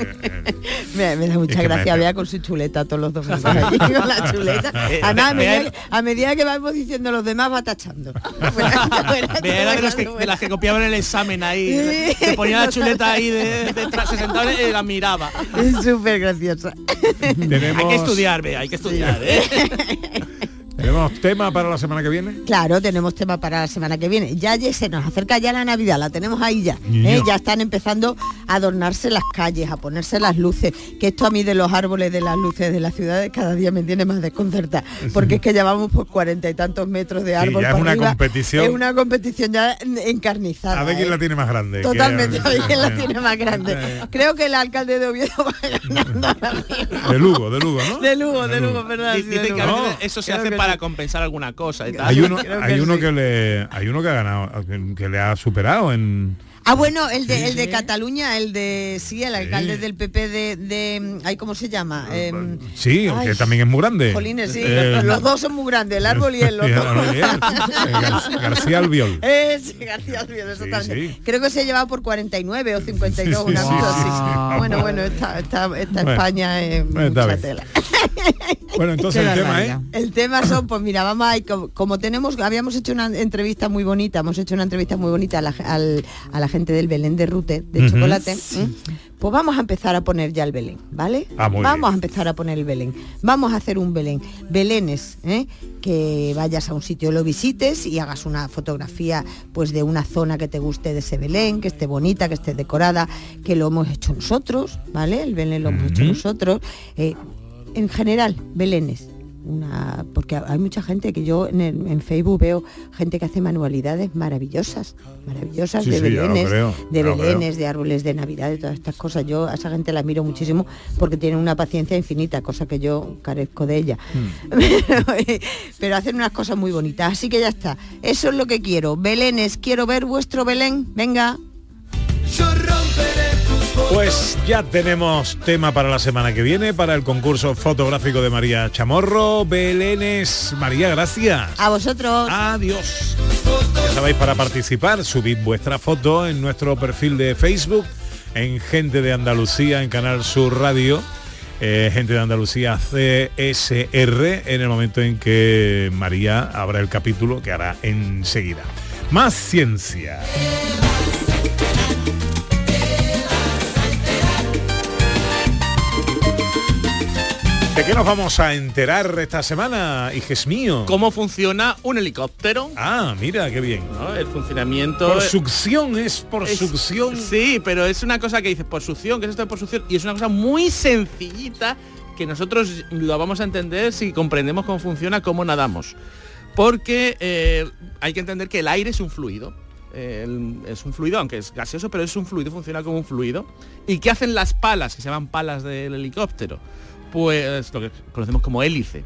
Speaker 12: Me, me da mucha
Speaker 3: Es que me-
Speaker 12: gracia, vea con su chuleta todos los domingos allí, con la chuleta. Además, a
Speaker 8: vea-
Speaker 12: medida, que- a medida que vamos diciendo los demás va tachando.
Speaker 8: Vea, era de, los que, de las que copiaban el examen ahí.
Speaker 12: Sí.
Speaker 8: Se ponía la chuleta ahí de- detrás, se sentaba y la miraba.
Speaker 12: Es súper graciosa.
Speaker 3: tenemos,
Speaker 8: Hay que estudiar, vea, hay que estudiar, ¿eh?
Speaker 3: tenemos tema para la semana que viene.
Speaker 12: Claro, tenemos tema para la semana que viene. Ya, ya se nos acerca ya la Navidad, la tenemos ahí ya. ¿eh? Ya están empezando a adornarse las calles, a ponerse las luces. Que esto a mí de los árboles de las luces de las ciudades cada día me tiene más desconcertada. Porque es que ya vamos por cuarenta y tantos metros de árbol.
Speaker 3: ya es
Speaker 12: para
Speaker 3: una
Speaker 12: arriba.
Speaker 3: competición.
Speaker 12: Es una competición ya encarnizada.
Speaker 3: A ver quién
Speaker 12: ¿eh?
Speaker 3: la tiene más grande.
Speaker 12: Totalmente,
Speaker 3: Que-
Speaker 12: a ver quién la tiene más grande.
Speaker 3: Eh,
Speaker 12: Creo que el alcalde de Oviedo va ganando.
Speaker 3: De Lugo, de Lugo, ¿no?
Speaker 12: De Lugo, de Lugo, sí,
Speaker 8: que a veces eso se hace
Speaker 12: que
Speaker 8: para compensar alguna cosa y tal.
Speaker 3: Hay uno, hay uno
Speaker 12: sí.
Speaker 3: que le, hay uno que ha ganado, que le ha superado en.
Speaker 12: Ah, bueno, el de, el de Cataluña, el de, sí, el alcalde
Speaker 3: Sí.
Speaker 12: del PP de, de ay, ¿cómo se llama? Em,
Speaker 3: Sí,
Speaker 12: Ay,
Speaker 3: que también es muy grande.
Speaker 12: Jolines, sí,
Speaker 3: Eh,
Speaker 12: los dos son muy grandes, el árbol y el otro.
Speaker 3: Eh, Gar- García Albiol.
Speaker 12: Es García Albiol, exactamente.
Speaker 3: sí.
Speaker 12: Creo que se ha llevado por 49 o 52,
Speaker 3: Sí,
Speaker 12: una cosa
Speaker 3: sí,
Speaker 12: así.
Speaker 3: sí.
Speaker 12: Bueno, bueno, esta, esta, esta
Speaker 3: Bueno,
Speaker 12: España es mucha
Speaker 3: bien.
Speaker 12: tela.
Speaker 3: Bueno, entonces el tema es.
Speaker 12: El tema son, pues mira, vamos a ir, como, como tenemos, habíamos hecho una entrevista muy bonita, hemos hecho una entrevista muy bonita a la, al- a la gente del Belén de Rute, de chocolate, ¿m? pues vamos a empezar a poner ya el Belén, ¿vale?
Speaker 3: Ah,
Speaker 12: vamos
Speaker 3: bien.
Speaker 12: a empezar a poner el Belén. Vamos a hacer un Belén. Belénes, ¿eh? que vayas a un sitio, lo visites y hagas una fotografía pues de una zona que te guste de ese Belén, que esté bonita, que esté decorada, que lo hemos hecho nosotros, ¿vale? El Belén lo hemos hecho nosotros. Eh, en general, Belénes. Una, porque hay mucha gente que yo en, el- en Facebook veo gente que hace manualidades maravillosas, maravillosas
Speaker 3: Sí,
Speaker 12: de
Speaker 3: sí,
Speaker 12: belenes,
Speaker 3: creo,
Speaker 12: de belenes, de árboles de Navidad, de todas estas cosas. Yo a esa gente la admiro muchísimo porque tienen una paciencia infinita, cosa que yo carezco de ella.
Speaker 3: Hmm.
Speaker 12: Pero, pero hacen unas cosas muy bonitas. Así que ya está. Eso es lo que quiero. Belenes, quiero ver vuestro Belén. Venga.
Speaker 3: Pues ya tenemos tema para la semana que viene, para el concurso fotográfico de María Chamorro. Belénes, María, gracias.
Speaker 12: A vosotros.
Speaker 3: Adiós. Ya sabéis, para participar, subid vuestra foto en nuestro perfil de Facebook, en Gente de Andalucía, en Canal Sur Radio, eh, Gente de Andalucía CSR, en el momento en que María abra el capítulo que hará enseguida. Más ciencia. Qué nos vamos a enterar esta semana, hijes mío?
Speaker 8: ¿Cómo funciona un helicóptero?
Speaker 3: Ah, mira, qué bien.
Speaker 8: ¿no? El funcionamiento...
Speaker 3: Por succión, es por
Speaker 8: es-
Speaker 3: succión.
Speaker 8: Sí, pero es una cosa que dices por succión, que es esto de por succión, y es una cosa muy sencillita que nosotros lo vamos a entender si comprendemos cómo funciona, cómo nadamos. Porque eh, hay que entender que el aire es un fluido. El- es un fluido, aunque es gaseoso, pero es un fluido, funciona como un fluido. ¿Y qué hacen las palas, que se llaman palas del helicóptero? Pues lo que conocemos como hélice.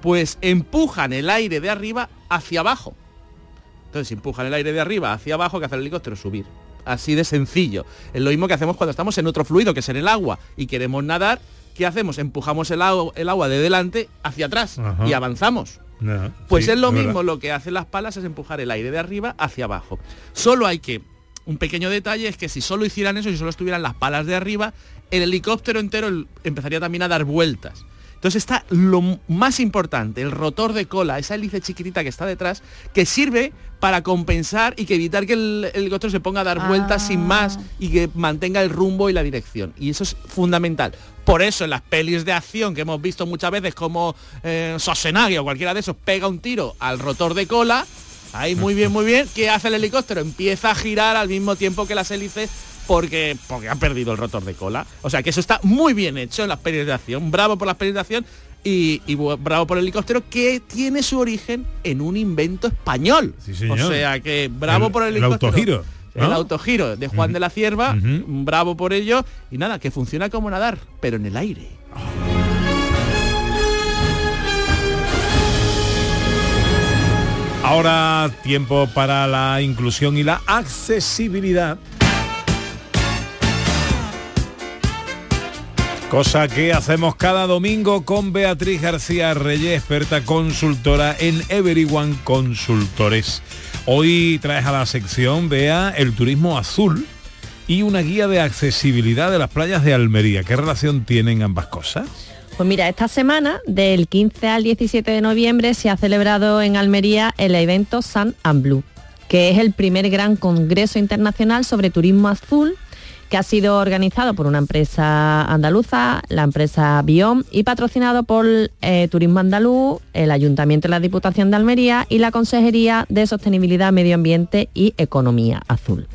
Speaker 8: Pues empujan el aire de arriba hacia abajo. Entonces si empujan el aire de arriba hacia abajo, que hace el helicóptero? Subir. Así de sencillo. Es lo mismo que hacemos cuando estamos en otro fluido, que es en el agua, y queremos nadar. ¿Qué hacemos? Empujamos el, agua- el agua de delante hacia atrás
Speaker 3: Ajá.
Speaker 8: y avanzamos.
Speaker 3: No,
Speaker 8: Pues
Speaker 3: sí,
Speaker 8: es lo
Speaker 3: verdad.
Speaker 8: mismo, lo que hacen las palas es empujar el aire de arriba hacia abajo. Solo hay que, un pequeño detalle es que si solo hicieran eso, si solo estuvieran las palas de arriba, el helicóptero entero empezaría también a dar vueltas. Entonces está lo más importante, el rotor de cola, esa hélice chiquitita que está detrás, que sirve para compensar y que evitar que el el helicóptero se ponga a dar vueltas sin más y que mantenga el rumbo y la dirección. Y eso es fundamental. Por eso en las pelis de acción que hemos visto muchas veces como eh, Schwarzenegger o cualquiera de esos pega un tiro al rotor de cola, ahí muy bien, muy bien, ¿qué hace el helicóptero? Empieza a girar al mismo tiempo que las hélices porque, porque ha perdido el rotor de cola. O sea que eso está muy bien hecho en de acción. Bravo por de acción y, bravo por el helicóptero que tiene su origen en un invento español.
Speaker 3: señor.
Speaker 8: O sea que bravo
Speaker 3: El-
Speaker 8: por el
Speaker 3: el
Speaker 8: helicóptero.
Speaker 3: autogiro, ¿no?
Speaker 8: El autogiro de Juan de la Cierva, bravo por ello. Y nada, que funciona como nadar, pero en el aire.
Speaker 3: Ahora tiempo para la inclusión y la accesibilidad. Cosa que hacemos cada domingo con Beatriz García Reyes, experta consultora en Everyone Consultores. Hoy traes a la sección, vea, el turismo azul y una guía de accesibilidad de las playas de Almería. ¿Qué relación tienen ambas cosas?
Speaker 7: Pues mira, esta semana, del 15 al 17 de noviembre, se ha celebrado en Almería el evento Sun and Blue, que es el primer gran congreso internacional sobre turismo azul que ha sido organizado por una empresa andaluza, la empresa Biom, y patrocinado por eh, Turismo Andaluz, el Ayuntamiento de la Diputación de Almería y la Consejería de Sostenibilidad, Medio Ambiente y Economía Azul.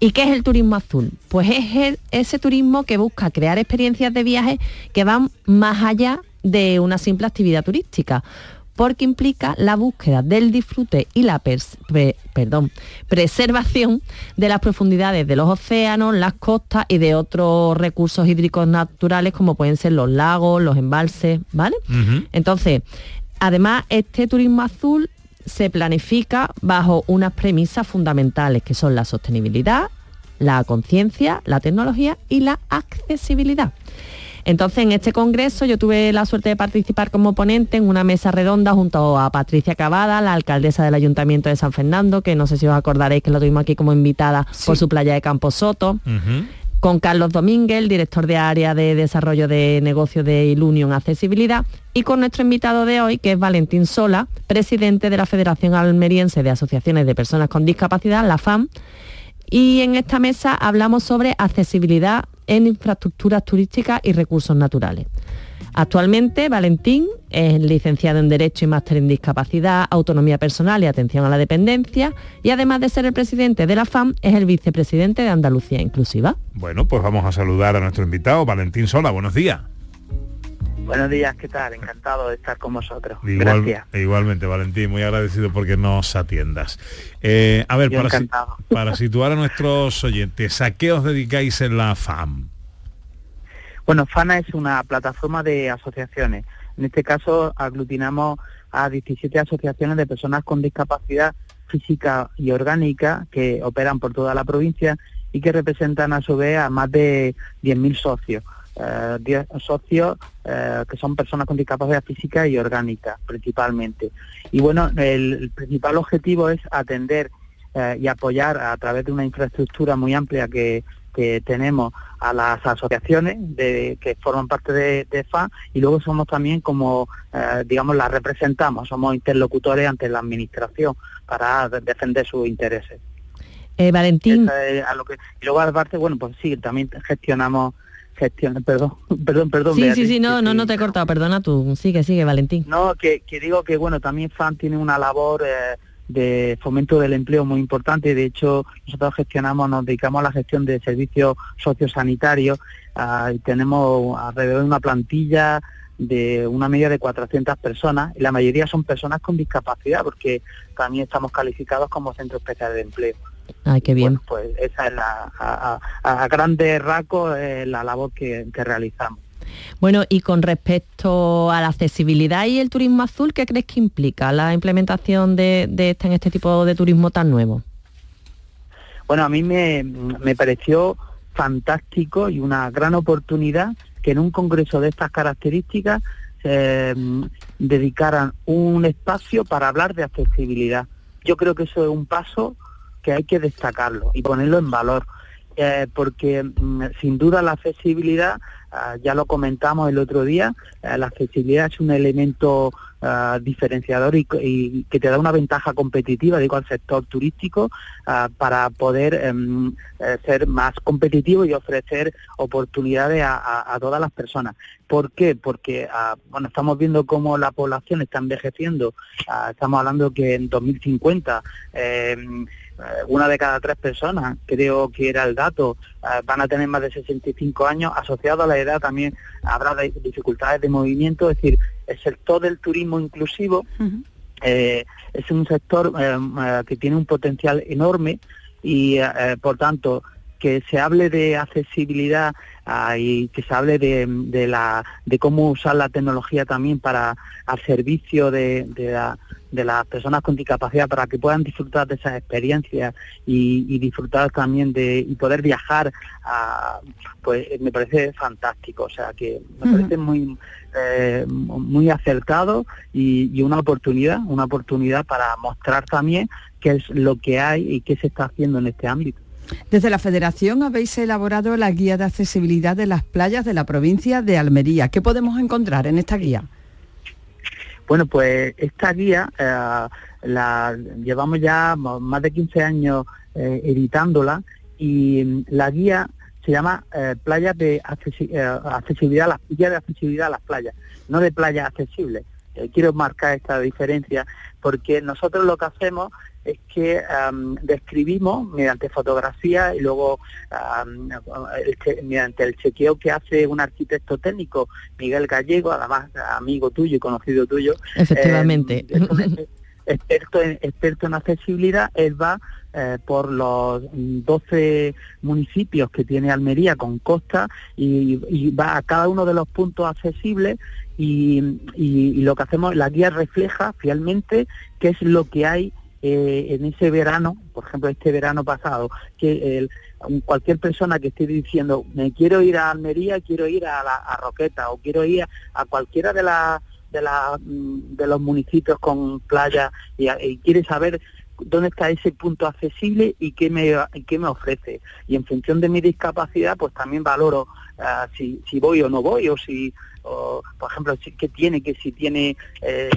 Speaker 7: ¿Y qué es el turismo azul? Pues es el- ese turismo que busca crear experiencias de viaje que van más allá de una simple actividad turística, porque implica la búsqueda del disfrute y la pre- perdón, preservación de las profundidades de los océanos, las costas y de otros recursos hídricos naturales como pueden ser los lagos, los embalses, ¿vale? Entonces, además, este turismo azul se planifica bajo unas premisas fundamentales que son la sostenibilidad, la conciencia, la tecnología y la accesibilidad. Entonces, en este congreso yo tuve la suerte de participar como ponente en una mesa redonda junto a Patricia Cavada, la alcaldesa del Ayuntamiento de San Fernando, que no sé si os acordaréis que la tuvimos aquí como invitada por su playa de Campo Soto con Carlos Domínguez, director de área de desarrollo de negocio de Ilunion Accesibilidad, y con nuestro invitado de hoy, que es Valentín Sola, presidente de la Federación Almeriense de Asociaciones de Personas con Discapacidad, la FAM. Y en esta mesa hablamos sobre accesibilidad en infraestructuras turísticas y recursos naturales. Actualmente, Valentín es licenciado en Derecho y máster en Discapacidad, Autonomía Personal y Atención a la Dependencia, y además de ser el presidente de la FAM, es el vicepresidente de Andalucía Inclusiva.
Speaker 3: Bueno, pues vamos a saludar a nuestro invitado, Valentín Sola. Buenos días.
Speaker 13: Buenos días, ¿qué tal? Encantado de estar con vosotros.
Speaker 3: Igual-
Speaker 13: Gracias.
Speaker 3: Igualmente, Valentín, muy agradecido porque nos atiendas. Eh, a ver, para, para situar a nuestros oyentes, ¿a qué os dedicáis en la FAM?
Speaker 13: Bueno, FANA es una plataforma de asociaciones. En este caso aglutinamos a 17 asociaciones de personas con discapacidad física y orgánica que operan por toda la provincia y que representan a su vez a más de 10.000 socios. Eh, 10 socios eh, que son personas con discapacidad física y orgánica principalmente. Y bueno, el, el principal objetivo es atender eh, y apoyar a través de una infraestructura muy amplia que, que tenemos a las asociaciones de, que forman parte de, de FA y luego somos también como, eh, digamos, las representamos, somos interlocutores ante la administración para de- defender sus intereses.
Speaker 7: Eh, Valentín,
Speaker 13: Esa es a lo que, y luego aparte, bueno, pues sí, también gestionamos, gestión, perdón, perdón, perdón.
Speaker 7: sí, sí,
Speaker 13: Beatriz,
Speaker 7: sí, no, no, no te he cortado, perdona tú, sigue, sigue, Valentín.
Speaker 13: No, que, que digo que bueno, también FAN tiene una labor eh, de fomento del empleo muy importante. De hecho, nosotros gestionamos, nos dedicamos a la gestión de servicios sociosanitarios ah, y tenemos alrededor de una plantilla de una media de 400 personas y la mayoría son personas con discapacidad porque también estamos calificados como centro especial de empleo.
Speaker 7: Ay, qué bien.
Speaker 13: Pues esa es la, a, a- a grandes rasgos eh, la labor que- que realizamos.
Speaker 7: Bueno, y con respecto a la accesibilidad y el turismo azul, ¿qué crees que implica la implementación de, este, en este tipo de turismo tan nuevo?
Speaker 13: Bueno, a mí me, me pareció fantástico y una gran oportunidad que en un congreso de estas características eh, dedicaran un espacio para hablar de accesibilidad. Yo creo que eso es un paso que hay que destacarlo y ponerlo en valor. eh, porque mm, sin duda la accesibilidad, ya lo comentamos el otro día, eh, la accesibilidad es un elemento ah, diferenciador y, que te da una ventaja competitiva, digo, al sector turístico ah, para poder em, eh, ser más competitivo y ofrecer oportunidades a, todas las personas. ¿Por qué? Porque ah, bueno, estamos viendo cómo la población está envejeciendo. Ah, estamos hablando que en 2050 em, eh, una de cada tres personas, creo que era el dato, eh, van a tener más de 65 años. Asociado a la edad también habrá de- dificultades de movimiento, es decir, el sector del turismo inclusivo eh, es un sector eh, eh, que tiene un potencial enorme y, eh, eh, por tanto, que se hable de accesibilidad ah, y que se hable de, de la, de cómo usar la tecnología también para al servicio de, de la- de las personas con discapacidad para que puedan disfrutar de esas experiencias y, y disfrutar también de y poder viajar ah, pues me parece fantástico o sea que me parece muy eh, muy acertado y, y una oportunidad una oportunidad para mostrar también qué es lo que hay y qué se está haciendo en este ámbito
Speaker 6: Desde la Federación habéis elaborado la guía de accesibilidad de las playas de la provincia de Almería. ¿Qué podemos encontrar en esta guía?
Speaker 13: Bueno, pues esta guía eh, la llevamos ya más de 15 años eh, editándola y mm, la guía se llama eh, playas de accesi- eh, accesibilidad, guía de accesibilidad a las playas, no de playas accesibles. Quiero marcar esta diferencia porque nosotros lo que hacemos es que am, describimos mediante fotografía y luego el che- mediante el chequeo que hace un arquitecto técnico, Miguel Gallego, además amigo tuyo y conocido tuyo.
Speaker 7: Efectivamente.
Speaker 13: eh, ex- experto en, experto en accesibilidad, él va eh, por los mm, 12 municipios que tiene Almería con costa y, y va a cada uno de los puntos accesibles y, y- y lo que hacemos, la guía refleja fielmente qué es lo que hay eh, en ese verano, por ejemplo este verano pasado, que el- cualquier persona que esté diciendo me quiero ir a Almería, quiero ir a, la, Roqueta o quiero ir a, cualquiera de de, la, mm, de los municipios con playa y, y quiere saber dónde está ese punto accesible y qué me, qué me ofrece. Y en función de mi discapacidad, pues también valoro ah, si, si voy o no voy, o si, por ejemplo, si, qué tiene, que si tiene eh,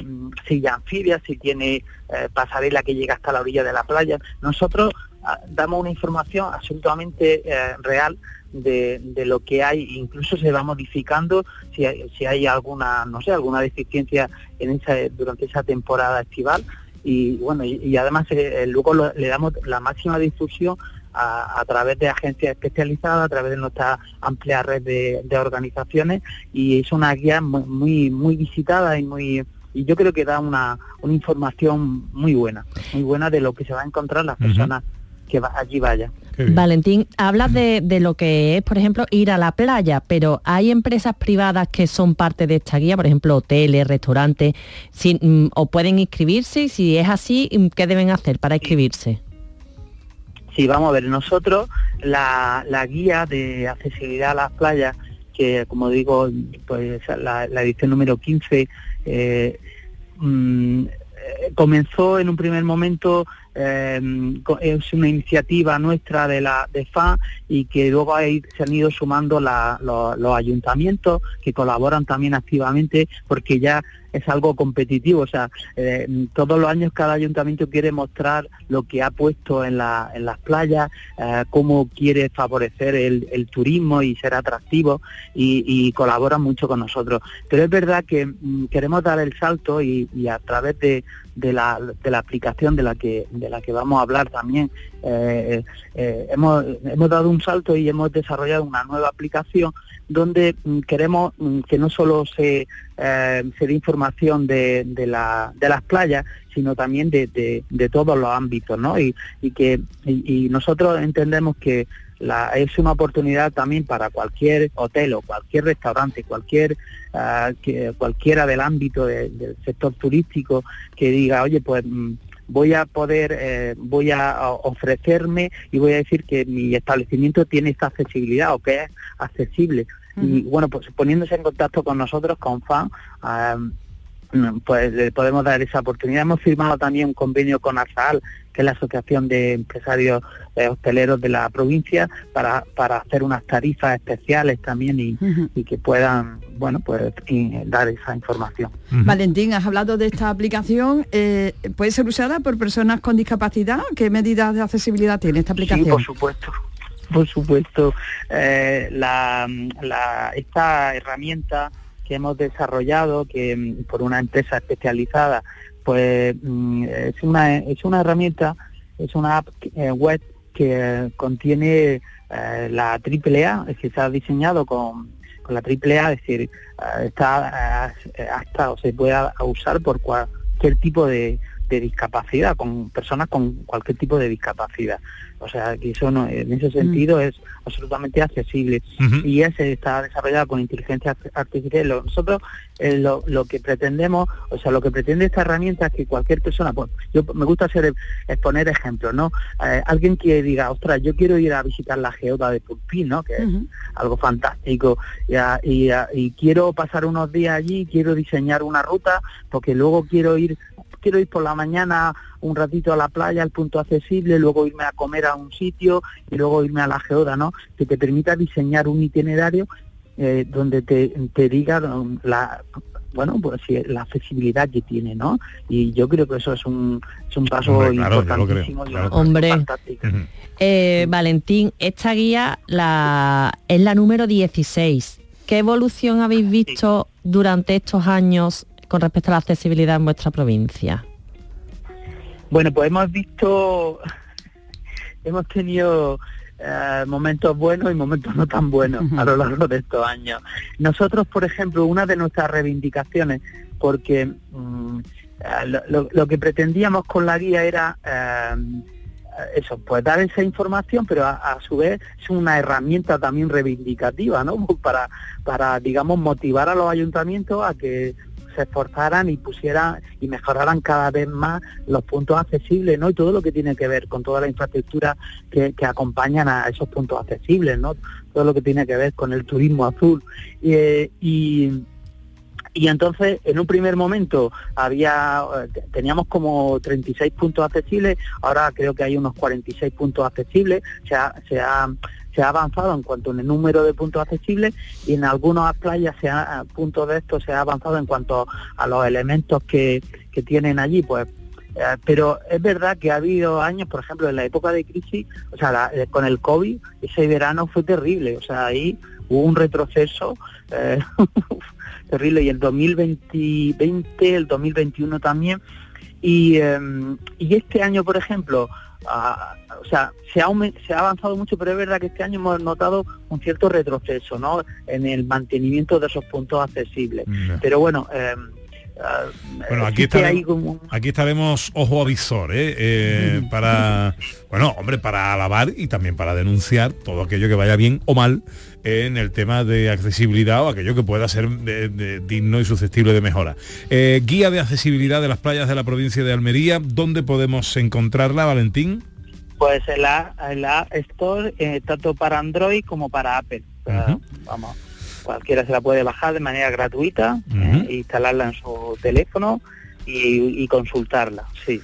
Speaker 13: silla anfibia, si tiene eh, pasarela que llega hasta la orilla de la playa. Nosotros ah, damos una información absolutamente eh, real de, de lo que hay, incluso se va modificando si hay, si hay alguna, no sé, alguna deficiencia en esa, durante esa temporada estival y bueno, y, y además eh, luego lo- le damos la máxima difusión a, a través de agencias especializadas, a través de nuestra amplia red de, de organizaciones y es una guía muy, muy, muy visitada y muy y yo creo que da una, una información muy buena, muy buena de lo que se va a encontrar las personas que va- allí vayan.
Speaker 7: Valentín, hablas de, de lo que es, por ejemplo, ir a la playa, pero hay empresas privadas que son parte de esta guía, por ejemplo, hoteles, restaurantes, si- mm, o pueden inscribirse y si es así, mm, ¿qué deben hacer para inscribirse?
Speaker 13: Sí, vamos a ver, nosotros la, la guía de accesibilidad a las playas, que como digo, pues la, la edición número 15, eh, mm, eh, comenzó en un primer momento, co- es una iniciativa nuestra de la de FA y que luego se han ido sumando la- lo- los ayuntamientos que colaboran también activamente porque ya es algo competitivo, o sea, eh, todos los años cada ayuntamiento quiere mostrar lo que ha puesto en, la- en las playas, eh, cómo quiere favorecer el, el turismo y ser atractivo y, y colaboran mucho con nosotros. Pero es verdad que mm, queremos dar el salto y, y a través de, de la, de la aplicación de la que de la que vamos a hablar también eh, eh, hemos, hemos dado un salto y hemos desarrollado una nueva aplicación donde mm, queremos mm, que no solo se, eh, se dé información de, de, la- de las playas, sino también de, de- todos los ámbitos, ¿no? Y, y que y nosotros entendemos que la- es una oportunidad también para cualquier hotel o cualquier restaurante, cualquier que, cualquiera del ámbito de- del sector turístico que diga, oye, pues mm, voy a poder, eh, voy a a ofrecerme y voy a decir que mi establecimiento tiene esta accesibilidad o que es accesible. Y bueno, pues poniéndose en contacto con nosotros, con FAN, ah, mm, pues le podemos dar esa oportunidad. Hemos firmado también un convenio con ASAL, que es la Asociación de Empresarios eh, Hosteleros de la provincia, para, para hacer unas tarifas especiales también y, y que puedan, bueno, pues y dar esa información.
Speaker 6: Valentín, has hablado de esta aplicación. eh, ¿Puede ser usada por personas con discapacidad? ¿Qué medidas de accesibilidad tiene esta aplicación?
Speaker 13: Sí, por supuesto. Por supuesto, eh, la, la- esta herramienta que hemos desarrollado, que mm, por una empresa especializada, pues mm, es una es una herramienta, es una app eh, web que contiene eh, la AAA, es decir, se ha diseñado con, con la AAA, es decir, eh, está eh, hasta o se puede usar por cualquier tipo de, de discapacidad, con personas con cualquier tipo de discapacidad. O sea, que eso no, en ese sentido es absolutamente accesible. Y ese está desarrollado con inteligencia artificial. Nosotros eh, lo, lo que pretendemos, o sea, lo que pretende esta herramienta es que cualquier persona, pues yo me gusta hacer exponer ejemplos, ¿no? Eh, alguien que diga, ostras, yo quiero ir a visitar la geoda de Pulpín, ¿no? Que es algo fantástico y, a- y a- y quiero pasar unos días allí, quiero diseñar una ruta porque luego quiero ir quiero ir por la mañana un ratito a la playa, al punto accesible, luego irme a comer a un sitio y luego irme a la geoda, ¿no? Que te permita diseñar un itinerario eh, donde te, te diga um, la bueno pues sí, la accesibilidad que tiene, ¿no? Y yo creo que eso es un, es un paso
Speaker 3: Hombre, claro, yo lo creo,
Speaker 13: importantísimo
Speaker 3: claro.
Speaker 7: Hombre. Eh, Valentín, esta guía la, es la número 16. ¿Qué evolución habéis visto durante estos años con respecto a la accesibilidad en vuestra provincia?
Speaker 13: Bueno, pues hemos visto, hemos tenido eh, momentos buenos y momentos no tan buenos a lo largo de estos años. Nosotros, por ejemplo, una de nuestras reivindicaciones, porque mm, eh, lo, lo- lo que pretendíamos con la guía era eh, eso, pues dar esa información, pero a, a su vez es una herramienta también reivindicativa, ¿no? Para, para, digamos, motivar a los ayuntamientos a que se esforzaran y pusieran y mejoraran cada vez más los puntos accesibles, ¿no? Y todo lo que tiene que ver con toda la infraestructura que, que acompañan a esos puntos accesibles, ¿no? Todo lo que tiene que ver con el turismo azul. Eh, y, y entonces, en un primer momento había eh, teníamos como 36 puntos accesibles, ahora creo que hay unos 46 puntos accesibles, se ha, se ha, avanzado en cuanto al número de puntos accesibles y en algunas playas se ha, puntos de estos se ha avanzado en cuanto a los elementos que, que tienen allí, pues eh, pero es verdad que ha habido años, por ejemplo, en la época de crisis, o sea, la- eh, con el COVID, ese verano fue terrible, o sea, ahí hubo un retroceso eh, terrible y el 2020, el 2021 también, y, eh, y este año, por ejemplo, ah, o sea, se ha, se ha avanzado mucho, pero es verdad que este año hemos notado un cierto retroceso, ¿no? En el mantenimiento de esos puntos accesibles. Pero bueno, eh,
Speaker 3: Bueno, aquí estaremos,
Speaker 13: como
Speaker 3: aquí estaremos ojo avisor, ¿eh? Eh, para, bueno, hombre, para alabar y también para denunciar todo aquello que vaya bien o mal en el tema de accesibilidad o aquello que pueda ser de- de- digno y susceptible de mejora. Eh, guía de accesibilidad de las playas de la provincia de Almería, ¿dónde podemos encontrarla, Valentín?
Speaker 13: Pues en la, en la Store, eh, tanto para Android como para Apple. Vamos, cualquiera se la puede bajar de manera gratuita, eh, instalarla en su teléfono y, y consultarla, sí.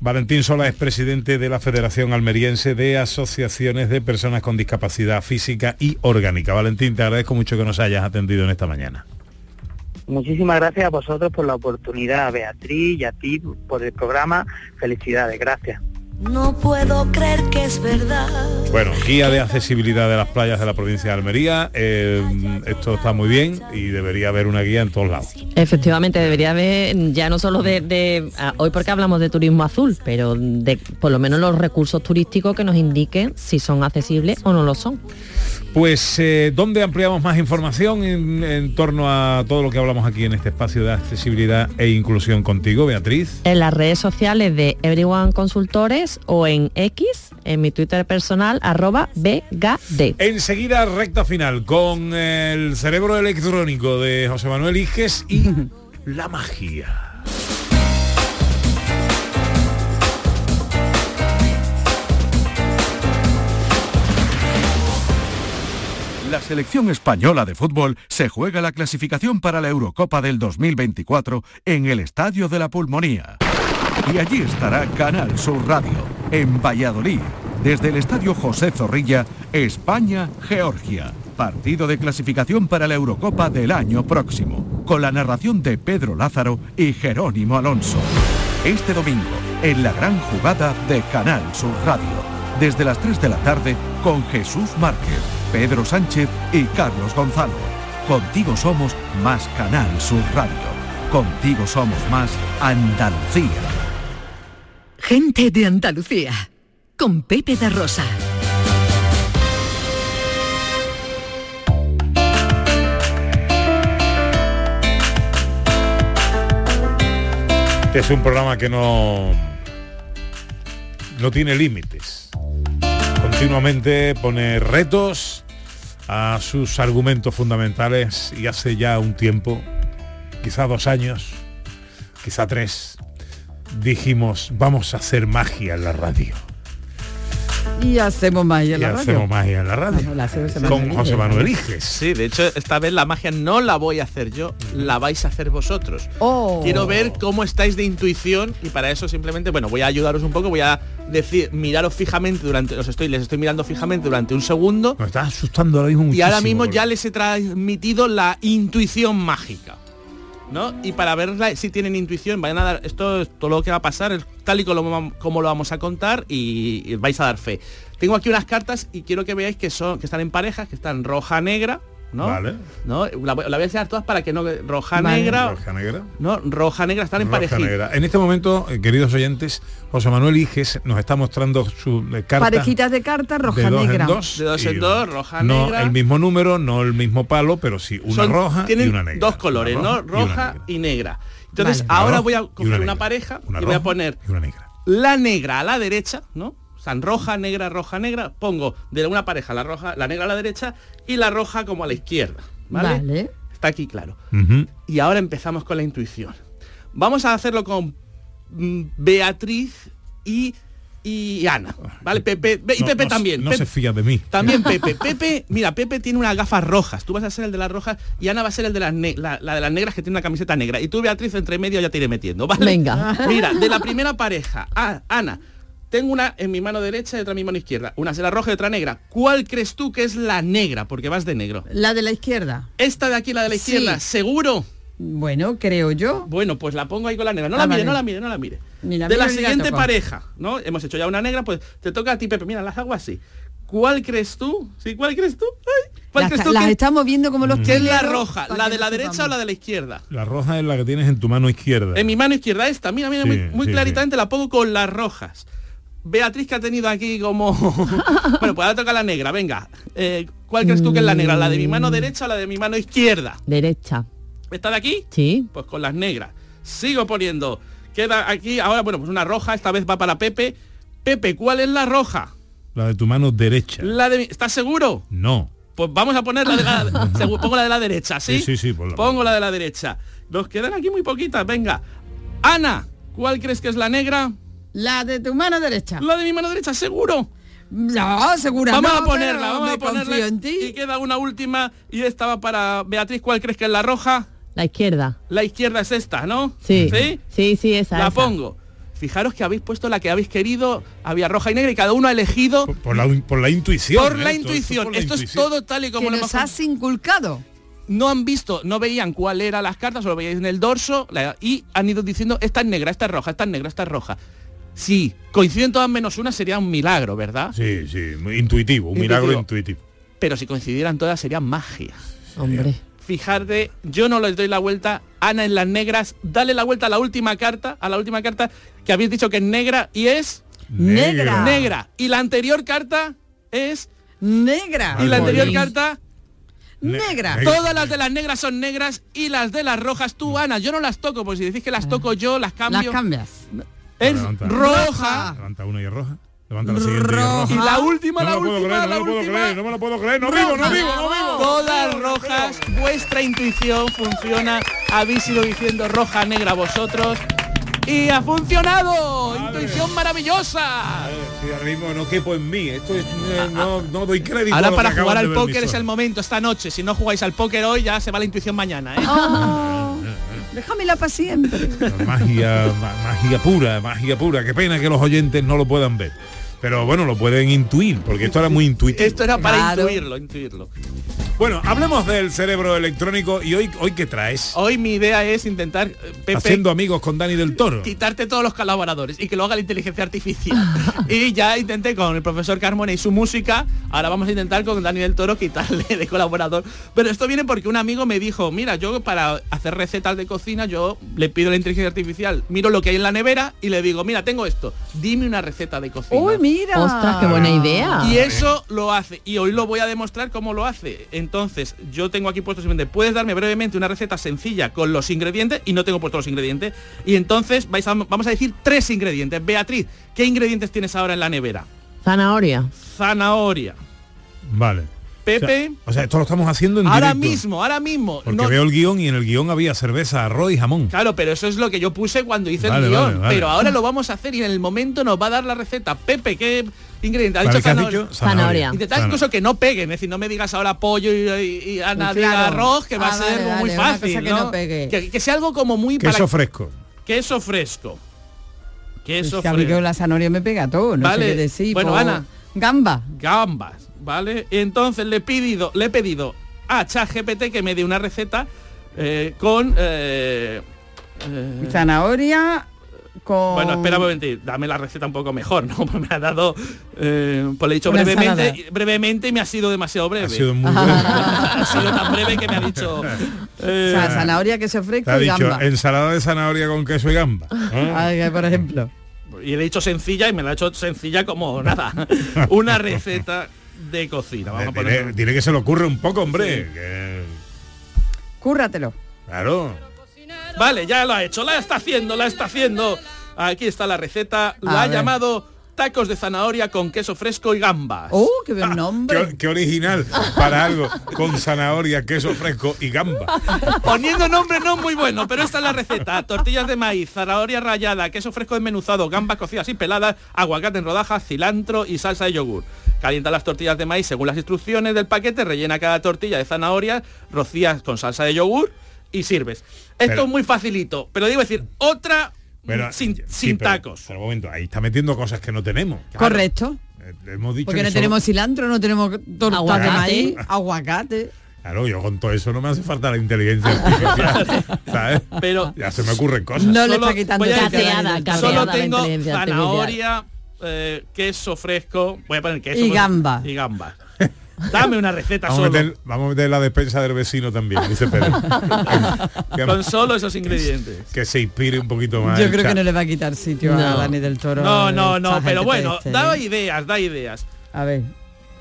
Speaker 3: Valentín Sola es presidente de la Federación Almeriense de Asociaciones de Personas con Discapacidad Física y Orgánica. Valentín, te agradezco mucho que nos hayas atendido en esta mañana.
Speaker 13: Muchísimas gracias a vosotros por la oportunidad, Beatriz y a ti por el programa. Felicidades, gracias.
Speaker 14: No puedo creer que es verdad.
Speaker 3: Bueno, guía de accesibilidad de las playas de la provincia de Almería. eh, esto está muy bien y debería haber una guía en todos lados.
Speaker 7: Efectivamente, debería haber ya no solo de, de- ah, hoy porque hablamos de turismo azul, pero de por lo menos los recursos turísticos que nos indiquen si son accesibles o no lo son.
Speaker 3: Pues, eh, ¿dónde ampliamos más información en, en torno a todo lo que hablamos aquí en este espacio de accesibilidad e inclusión contigo, Beatriz?
Speaker 7: En las redes sociales de Everyone Consultores o en X, en mi Twitter personal, arroba BGD.
Speaker 3: Enseguida recta final con el cerebro electrónico de José Manuel Iges y la magia.
Speaker 11: La selección española de fútbol se juega la clasificación para la Eurocopa del 2024 en el Estadio de la Pulmonía. Y allí estará Canal Sur Radio, en Valladolid, desde el Estadio José Zorrilla, España-Georgia. Partido de clasificación para la Eurocopa del año próximo, con la narración de Pedro Lázaro y Jerónimo Alonso. Este domingo, en la gran jugada de Canal Sur Radio, desde las 3 de la tarde, con Jesús Márquez, Pedro Sánchez y Carlos Gonzalo. Contigo somos más Canal Sur Radio. Contigo somos más Andalucía.
Speaker 2: Gente de Andalucía, con Pepe da Rosa.
Speaker 3: Es un programa que no, no tiene límites. Continuamente pone retos a sus argumentos fundamentales y hace ya un tiempo, quizá dos años, quizá tres, dijimos vamos a hacer magia en la radio.
Speaker 6: Y hacemos magia en
Speaker 3: Y
Speaker 6: la radio.
Speaker 3: hacemos magia en la radio.
Speaker 6: Bueno, la
Speaker 3: Con José. Manuel Iges.
Speaker 8: Sí, de hecho, esta vez la magia no la voy a hacer yo, la vais a hacer vosotros.
Speaker 6: Oh.
Speaker 8: Quiero ver cómo estáis de intuición y para eso simplemente, bueno, voy a ayudaros un poco, voy a decir, miraros fijamente durante, os estoy, les estoy mirando fijamente durante un segundo.
Speaker 3: Me estás asustando ahora mismo
Speaker 8: Y ahora mismo ya les he transmitido la intuición mágica. ¿No? Y para verla si tienen intuición, vayan a dar, esto es todo lo que va a pasar, tal y como lo, vam- como lo vamos a contar y, y vais a dar fe. Tengo aquí unas cartas y quiero que veáis que son, que están en parejas, que están roja, negra, ¿no?
Speaker 3: Vale.
Speaker 8: ¿No? La, voy- la voy a enseñar todas para que no roja,
Speaker 3: Vale.
Speaker 8: negra.
Speaker 3: Roja, negra.
Speaker 8: No, roja, negra, están en
Speaker 3: negra. En este momento, eh, queridos oyentes, José Manuel Iges nos está mostrando su eh, carta
Speaker 6: Parejitas de cartas roja
Speaker 3: de dos
Speaker 6: negra.
Speaker 3: en dos.
Speaker 8: De dos en dos, roja,
Speaker 3: no
Speaker 8: negra.
Speaker 3: el mismo número, no el mismo palo, pero sí una
Speaker 8: Son-
Speaker 3: roja y una negra.
Speaker 8: dos colores, ¿no?
Speaker 3: roja y negra.
Speaker 8: y negra. Entonces,
Speaker 3: Vale.
Speaker 8: ahora voy a coger
Speaker 3: una
Speaker 8: pareja
Speaker 3: Una
Speaker 8: y voy a poner
Speaker 3: y una negra.
Speaker 8: la negra a la derecha, ¿no? Sea, roja, negra, roja, negra. Pongo de una pareja la roja, la negra a la derecha y la roja como a la izquierda. ¿Vale?
Speaker 6: Vale.
Speaker 8: Está aquí claro. Y ahora empezamos con la intuición. Vamos a hacerlo con mm, Beatriz y, y Ana. ¿Vale? Pepe. Y
Speaker 3: No-
Speaker 8: Pepe
Speaker 3: no
Speaker 8: también.
Speaker 3: No
Speaker 8: Pepe-
Speaker 3: se fía de mí.
Speaker 8: también Pepe. Pepe, mira, Pepe tiene unas gafas rojas. Tú vas a ser el de las rojas y Ana va a ser el de las la, la de las negras que tiene una camiseta negra. Y tú, Beatriz, entre medio ya te iré metiendo, ¿vale?
Speaker 7: Venga.
Speaker 8: Mira, de la primera pareja, Ana, tengo una en mi mano derecha y otra en mi mano izquierda. Una será roja y otra negra. ¿Cuál crees tú que es la negra? Porque vas de negro.
Speaker 6: La de la izquierda.
Speaker 8: Esta de aquí, la de la
Speaker 6: Sí.
Speaker 8: izquierda, ¿seguro?
Speaker 6: Bueno, creo yo.
Speaker 8: Bueno, pues la pongo ahí con la negra. No
Speaker 6: Ah,
Speaker 8: la mire,
Speaker 6: vale.
Speaker 8: no la mire, no la mire.
Speaker 6: La
Speaker 8: de la siguiente pareja, ¿no? Hemos hecho ya una negra, pues te toca a ti, Pepe. Mira, las hago así. ¿Cuál crees tú? ¿Sí? ¿Cuál crees tú? Ay, ¿Cuál
Speaker 6: Las,
Speaker 8: crees tú
Speaker 6: las
Speaker 8: que,
Speaker 6: estamos viendo como los
Speaker 8: que es la roja? ¿La de la derecha o la de la izquierda?
Speaker 3: La roja es la que tienes en tu mano izquierda.
Speaker 8: En mi mano izquierda esta, mira, mira,
Speaker 3: Sí,
Speaker 8: muy, muy
Speaker 3: sí,
Speaker 8: claritamente la pongo con las rojas. Beatriz que ha tenido aquí como... bueno, pues ahora toca la negra, venga. Eh, ¿Cuál crees tú que es la negra? ¿La de mi mano derecha o la de mi mano izquierda?
Speaker 7: Derecha.
Speaker 8: ¿Esta de aquí?
Speaker 7: Sí.
Speaker 8: Pues con las negras. Sigo poniendo. Queda aquí, ahora, bueno, pues una roja, esta vez va para Pepe. Pepe, ¿cuál es la roja?
Speaker 3: La de tu mano derecha.
Speaker 8: La de mi- ¿Estás seguro?
Speaker 3: No.
Speaker 8: Pues vamos a poner la de la... pongo la de la derecha, ¿sí?
Speaker 3: Sí, sí, sí, ponla.
Speaker 8: Pongo la de la derecha. Nos quedan aquí muy poquitas, venga. Ana, ¿cuál crees que es la negra?
Speaker 6: La de tu mano derecha.
Speaker 8: La de mi mano derecha, seguro.
Speaker 6: No, segura
Speaker 8: Vamos
Speaker 6: no,
Speaker 8: a ponerla, vamos a ponerla.
Speaker 6: en ti.
Speaker 8: Y queda una última y esta va para Beatriz. ¿Cuál crees que es la roja?
Speaker 7: La izquierda.
Speaker 8: La izquierda es esta, ¿no?
Speaker 7: Sí.
Speaker 8: ¿Sí?
Speaker 7: Sí, sí, esa.
Speaker 8: la
Speaker 7: esa.
Speaker 8: pongo. Fijaros que habéis puesto la que habéis querido, había roja y negra y cada uno ha elegido
Speaker 3: Por la, por la intuición.
Speaker 8: por
Speaker 3: ¿eh?
Speaker 8: la
Speaker 3: esto
Speaker 8: intuición.
Speaker 3: por la
Speaker 8: Esto es todo tal y como
Speaker 6: que
Speaker 8: lo
Speaker 6: nos
Speaker 8: hemos
Speaker 6: has inculcado.
Speaker 8: no han visto, no veían cuál eran las cartas, solo veíais en el dorso la- y han ido diciendo esta es negra, esta es roja, esta es negra, esta es roja. Si coinciden todas menos una sería un milagro, ¿verdad?
Speaker 3: Sí, sí, muy intuitivo, un milagro intuitivo.
Speaker 8: Pero si coincidieran todas sería magia.
Speaker 7: Hombre.
Speaker 8: Fijarte, yo no les doy la vuelta, Ana en las negras, dale la vuelta a la última carta, a la última carta que habéis dicho que es negra y es
Speaker 6: Negra.
Speaker 8: negra. Y la anterior carta es
Speaker 6: Negra.
Speaker 8: y la anterior carta
Speaker 3: Ne-
Speaker 6: Negra.
Speaker 3: negra.
Speaker 8: Todas las de las negras son negras y las de las rojas tú, Ana, yo no las toco, porque si decís que las toco yo, las cambio.
Speaker 6: Las cambias.
Speaker 8: Es
Speaker 3: Levanta.
Speaker 8: roja.
Speaker 3: Levanta una y es roja. Levanta la siguiente y es roja.
Speaker 8: Y la última,
Speaker 3: No
Speaker 8: la
Speaker 3: me lo puedo
Speaker 8: última,
Speaker 3: creer,
Speaker 8: la
Speaker 3: no me lo puedo
Speaker 8: última.
Speaker 3: creer, no me lo puedo creer. No vivo, no vivo, no vivo.
Speaker 8: Todas rojas, vuestra intuición funciona. Habéis ido diciendo roja, negra vosotros. Y ha funcionado. Intuición maravillosa.
Speaker 3: Sí, ahora mismo no quepo en mí. Esto es, no, no doy crédito. a
Speaker 8: Ahora
Speaker 3: lo
Speaker 8: para
Speaker 3: que
Speaker 8: jugar al póker es el momento, esta noche. Si no jugáis al póker hoy, ya se va la intuición mañana. ¿eh?
Speaker 6: Oh. Déjamela para siempre.
Speaker 3: magia, ma- magia pura, magia pura. Qué pena que los oyentes no lo puedan ver. Pero bueno, lo pueden intuir, porque esto era muy intuitivo.
Speaker 8: Esto era para
Speaker 3: Claro.
Speaker 8: intuirlo, intuirlo.
Speaker 3: Bueno, hablemos del cerebro electrónico y hoy, hoy ¿qué traes?
Speaker 8: Hoy mi idea es intentar, eh, Pepe,
Speaker 3: Haciendo amigos con Dani del Toro.
Speaker 8: quitarte todos los colaboradores y que lo haga la inteligencia artificial. y ya intenté con el profesor Carmona y su música, ahora vamos a intentar con Dani del Toro quitarle de colaborador. Pero esto viene porque un amigo me dijo, mira, yo para hacer recetas de cocina, yo le pido a la inteligencia artificial, miro lo que hay en la nevera y le digo, mira, tengo esto, dime una receta de cocina.
Speaker 6: Uy, mira.
Speaker 7: Ostras, qué buena idea.
Speaker 8: Y eso lo hace. Y hoy lo voy a demostrar cómo lo hace. Entonces, yo tengo aquí puesto simplemente, puedes darme brevemente una receta sencilla con los ingredientes y no tengo puesto los ingredientes. Y entonces vais a- vamos a decir tres ingredientes. Beatriz, ¿qué ingredientes tienes ahora en la nevera?
Speaker 7: Zanahoria.
Speaker 8: Zanahoria.
Speaker 3: Vale.
Speaker 8: Pepe.
Speaker 3: O sea, o sea, esto lo estamos haciendo en
Speaker 8: Ahora
Speaker 3: directo.
Speaker 8: mismo, ahora mismo.
Speaker 3: Porque
Speaker 8: No-
Speaker 3: veo el guion y en el guion había cerveza, arroz y jamón.
Speaker 8: Claro, pero eso es lo que yo puse cuando hice
Speaker 3: Vale,
Speaker 8: el guion.
Speaker 3: vale, vale.
Speaker 8: Pero ahora lo vamos a hacer y en el momento nos va a dar la receta. Pepe, ¿qué ingrediente? Ha dicho
Speaker 3: ¿qué has
Speaker 8: zanahoria.
Speaker 3: dicho? Zanahoria.
Speaker 8: Intentad
Speaker 3: Zanahoria.
Speaker 8: incluso que no peguen, es decir, no me digas ahora pollo y, y- y Ana
Speaker 6: Claro.
Speaker 8: diga arroz, que va
Speaker 6: Ah,
Speaker 8: a ser
Speaker 6: vale,
Speaker 8: muy
Speaker 6: una
Speaker 8: fácil.
Speaker 6: que
Speaker 8: ¿no?
Speaker 6: no pegue.
Speaker 8: Que, que sea algo como muy
Speaker 3: Queso
Speaker 8: para-
Speaker 3: fresco.
Speaker 8: queso fresco. Queso
Speaker 6: Es que a mí
Speaker 8: fresco.
Speaker 6: la zanahoria me pega todo, no
Speaker 8: Vale.
Speaker 6: sé qué decir.
Speaker 8: Bueno,
Speaker 6: po-
Speaker 8: Ana.
Speaker 6: Gamba.
Speaker 8: Gambas, ¿vale? Entonces le he pedido, le he pedido a ChatGPT que me dé una receta eh, con eh, eh,
Speaker 6: Zanahoria con...
Speaker 8: Bueno, espera un momento, dame la receta un poco mejor, ¿no? Pues me ha dado, eh, pues le he dicho
Speaker 6: Una
Speaker 8: brevemente,
Speaker 6: ensalada.
Speaker 8: brevemente y me ha sido demasiado breve.
Speaker 3: Ha sido muy breve.
Speaker 8: ha sido tan breve que me ha dicho...
Speaker 6: O
Speaker 8: eh,
Speaker 6: sea, zanahoria, queso fresco
Speaker 3: ha
Speaker 6: y
Speaker 3: dicho
Speaker 6: gamba.
Speaker 3: ensalada de zanahoria con queso y gamba. ¿eh?
Speaker 6: Ay, por ejemplo.
Speaker 8: y le he dicho sencilla y me la ha hecho sencilla como nada. Una receta de cocina. Vamos
Speaker 3: Dile, que se le ocurre un poco, hombre. que-
Speaker 6: Cúrratelo.
Speaker 3: claro.
Speaker 8: Vale, ya lo ha hecho, la está haciendo, la está haciendo. Aquí está la receta, la
Speaker 6: A
Speaker 8: ha
Speaker 6: ver.
Speaker 8: llamado tacos de zanahoria con queso fresco y gambas.
Speaker 6: ¡Oh, qué buen nombre!
Speaker 3: Qué, qué original para algo con zanahoria, queso fresco y gamba.
Speaker 8: Poniendo nombre no muy bueno, pero esta es la receta. Tortillas de maíz, zanahoria rallada, queso fresco desmenuzado, gambas cocidas y peladas, aguacate en rodajas, cilantro y salsa de yogur. Calienta las tortillas de maíz según las instrucciones del paquete, rellena cada tortilla de zanahoria, rocías con salsa de yogur y sirves. Esto
Speaker 3: Pero-
Speaker 8: es muy facilito, pero digo decir, otra
Speaker 3: Pero,
Speaker 8: sin,
Speaker 3: sí,
Speaker 8: sin
Speaker 3: pero-
Speaker 8: tacos.
Speaker 3: Pero un momento, ahí está metiendo cosas que no tenemos.
Speaker 6: Correcto.
Speaker 3: Eh, Hemos dicho
Speaker 6: Porque
Speaker 3: que
Speaker 6: no
Speaker 3: solo-
Speaker 6: tenemos cilantro, no tenemos tortas de
Speaker 7: Aguacate.
Speaker 6: maíz, aguacate.
Speaker 3: Claro, yo con todo eso no me hace falta la inteligencia artificial. ¿Sabes?
Speaker 8: Pero
Speaker 3: Ya se me ocurren cosas.
Speaker 6: No le
Speaker 8: Solo-
Speaker 6: está quitando
Speaker 7: Cateada, cateada.
Speaker 8: Solo tengo zanahoria, eh, queso fresco, voy a poner queso
Speaker 6: Y gamba.
Speaker 8: Y gamba. Dame una receta
Speaker 3: Vamos a,
Speaker 8: solo.
Speaker 3: meter, vamos a meter la despensa del vecino también, dice Pedro. que,
Speaker 8: Con solo esos ingredientes.
Speaker 3: que se inspire un poquito más.
Speaker 6: Yo creo que no le va a quitar sitio a. Dani del Toro.
Speaker 8: No, no, no, pero bueno,
Speaker 6: este.
Speaker 8: da ideas, da ideas.
Speaker 6: A ver.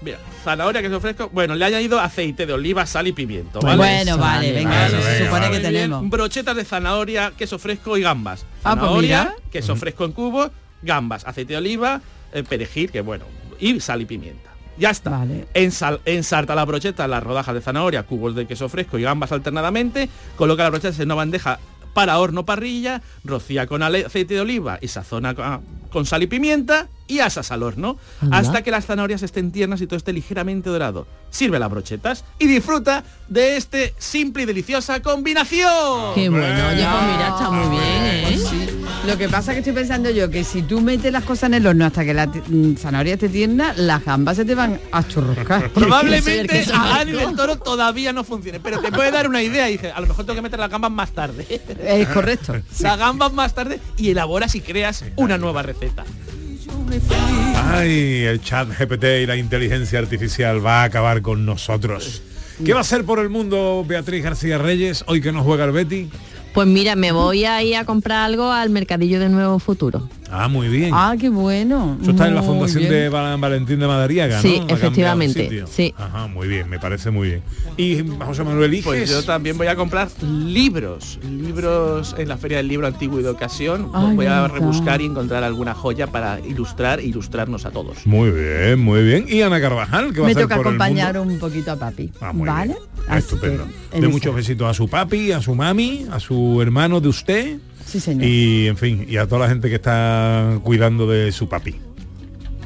Speaker 8: Mira, zanahoria, queso fresco. Bueno, le ha añadido aceite de oliva, sal y pimiento. ¿vale?
Speaker 6: Bueno, vale, venga,
Speaker 3: vale,
Speaker 6: eso se supone
Speaker 3: vale.
Speaker 6: que tenemos.
Speaker 8: Brochetas de zanahoria, queso fresco y gambas.
Speaker 6: Ah, pues
Speaker 8: Zanahoria,
Speaker 6: mira.
Speaker 8: queso fresco en cubo, gambas, aceite de oliva, eh, perejil, que bueno, y sal y pimienta. Ya está.
Speaker 6: Vale.
Speaker 8: Ensal- ensarta la brocheta, las rodajas de zanahoria, cubos de queso fresco y gambas alternadamente. Coloca las brochetas en una bandeja para horno parrilla, rocía con aceite de oliva y sazona con, con sal y pimienta y asas al horno
Speaker 7: Anda.
Speaker 8: hasta que las zanahorias estén tiernas y todo esté ligeramente dorado. Sirve las brochetas y disfruta de este simple y deliciosa combinación.
Speaker 7: Qué bueno, oye, pues mira, está muy bien, ¿eh?
Speaker 6: Lo que pasa que estoy pensando yo que si tú metes las cosas en el horno hasta que la mm, zanahoria esté tierna, las gambas se te van a churruscar.
Speaker 8: Probablemente a Dani
Speaker 7: fresco.
Speaker 8: del Toro todavía no funcione, pero te puede dar una idea y dice, a lo mejor tengo que meter las gambas más tarde.
Speaker 6: Es correcto.
Speaker 8: Las gambas más tarde y elaboras y creas una nueva receta.
Speaker 3: Ay, el chat GPT y la inteligencia artificial va a acabar con nosotros. ¿Qué va a hacer por el mundo Beatriz García Reyes hoy que no juega el Betty?
Speaker 7: Pues mira, me voy a ir a comprar algo al mercadillo de Nuevo Futuro.
Speaker 3: Ah, muy bien.
Speaker 6: Ah, qué bueno.
Speaker 3: Eso está en la fundación
Speaker 6: bien.
Speaker 3: de Val- Valentín de Madariaga, ¿no?
Speaker 7: Sí,
Speaker 3: de
Speaker 7: efectivamente, sí.
Speaker 3: Ajá, muy bien, me parece muy bien. Y José Manuel Iges.
Speaker 8: Pues yo también voy a comprar libros, libros en la Feria del Libro Antiguo y de Ocasión.
Speaker 6: Ay,
Speaker 8: voy a rebuscar y encontrar alguna joya para ilustrar e ilustrarnos a todos.
Speaker 3: Muy bien, muy bien. Y Ana Carvajal, que va a
Speaker 6: Me
Speaker 3: hacer
Speaker 6: toca
Speaker 3: por el
Speaker 6: acompañar un poquito a papi.
Speaker 3: Ah, muy
Speaker 6: ¿Vale?
Speaker 3: bien. Estupendo. De muchos besitos a su papi, a su mami, a su hermano de usted.
Speaker 6: Sí, señor.
Speaker 3: Y en fin, y a toda la gente que está cuidando de su papi.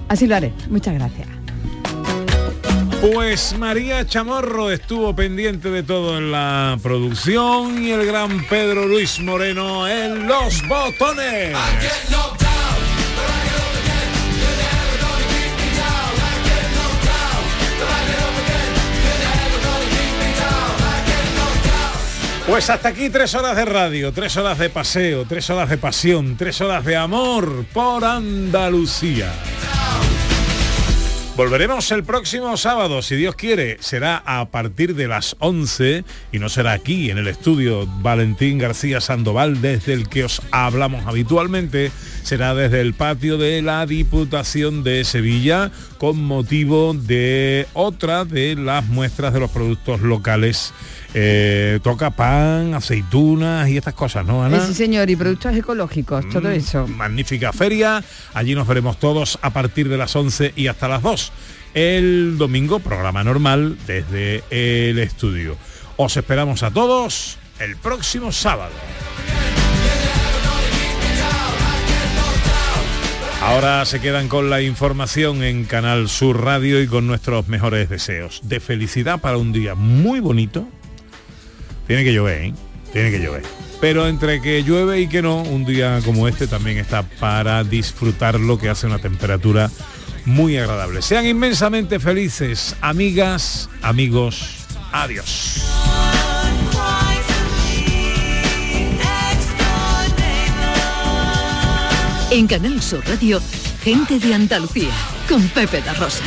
Speaker 6: Así lo haré. Muchas gracias.
Speaker 3: Pues María Chamorro estuvo pendiente de todo en la producción y el gran Pedro Luis Moreno en los botones. Pues hasta aquí tres horas de radio, tres horas de paseo, tres horas de pasión, tres horas de amor por Andalucía. Volveremos el próximo sábado, si Dios quiere. Será a partir de las 11 y no será aquí en el estudio Valentín García Sandoval desde el que os hablamos habitualmente. Será desde el patio de la Diputación de Sevilla con motivo de otra de las muestras de los productos locales eh, toca pan, aceitunas y estas cosas, ¿no, Ana?
Speaker 6: Sí, señor, y productos ecológicos, todo
Speaker 3: Mm,
Speaker 6: eso.
Speaker 3: Magnífica feria. Allí nos veremos todos a partir de las 11 y hasta las 2. El domingo, programa normal desde el estudio. Os esperamos a todos el próximo sábado. Ahora se quedan con la información en Canal Sur Radio y con nuestros mejores deseos. De felicidad para un día muy bonito. Tiene que llover, ¿eh? Tiene que llover. Pero entre que llueve y que no, un día como este también está para disfrutar lo que hace una temperatura muy agradable. Sean inmensamente felices, amigas, amigos. Adiós.
Speaker 2: En Canal Sur Radio, gente de Andalucía, con Pepe da Rosa.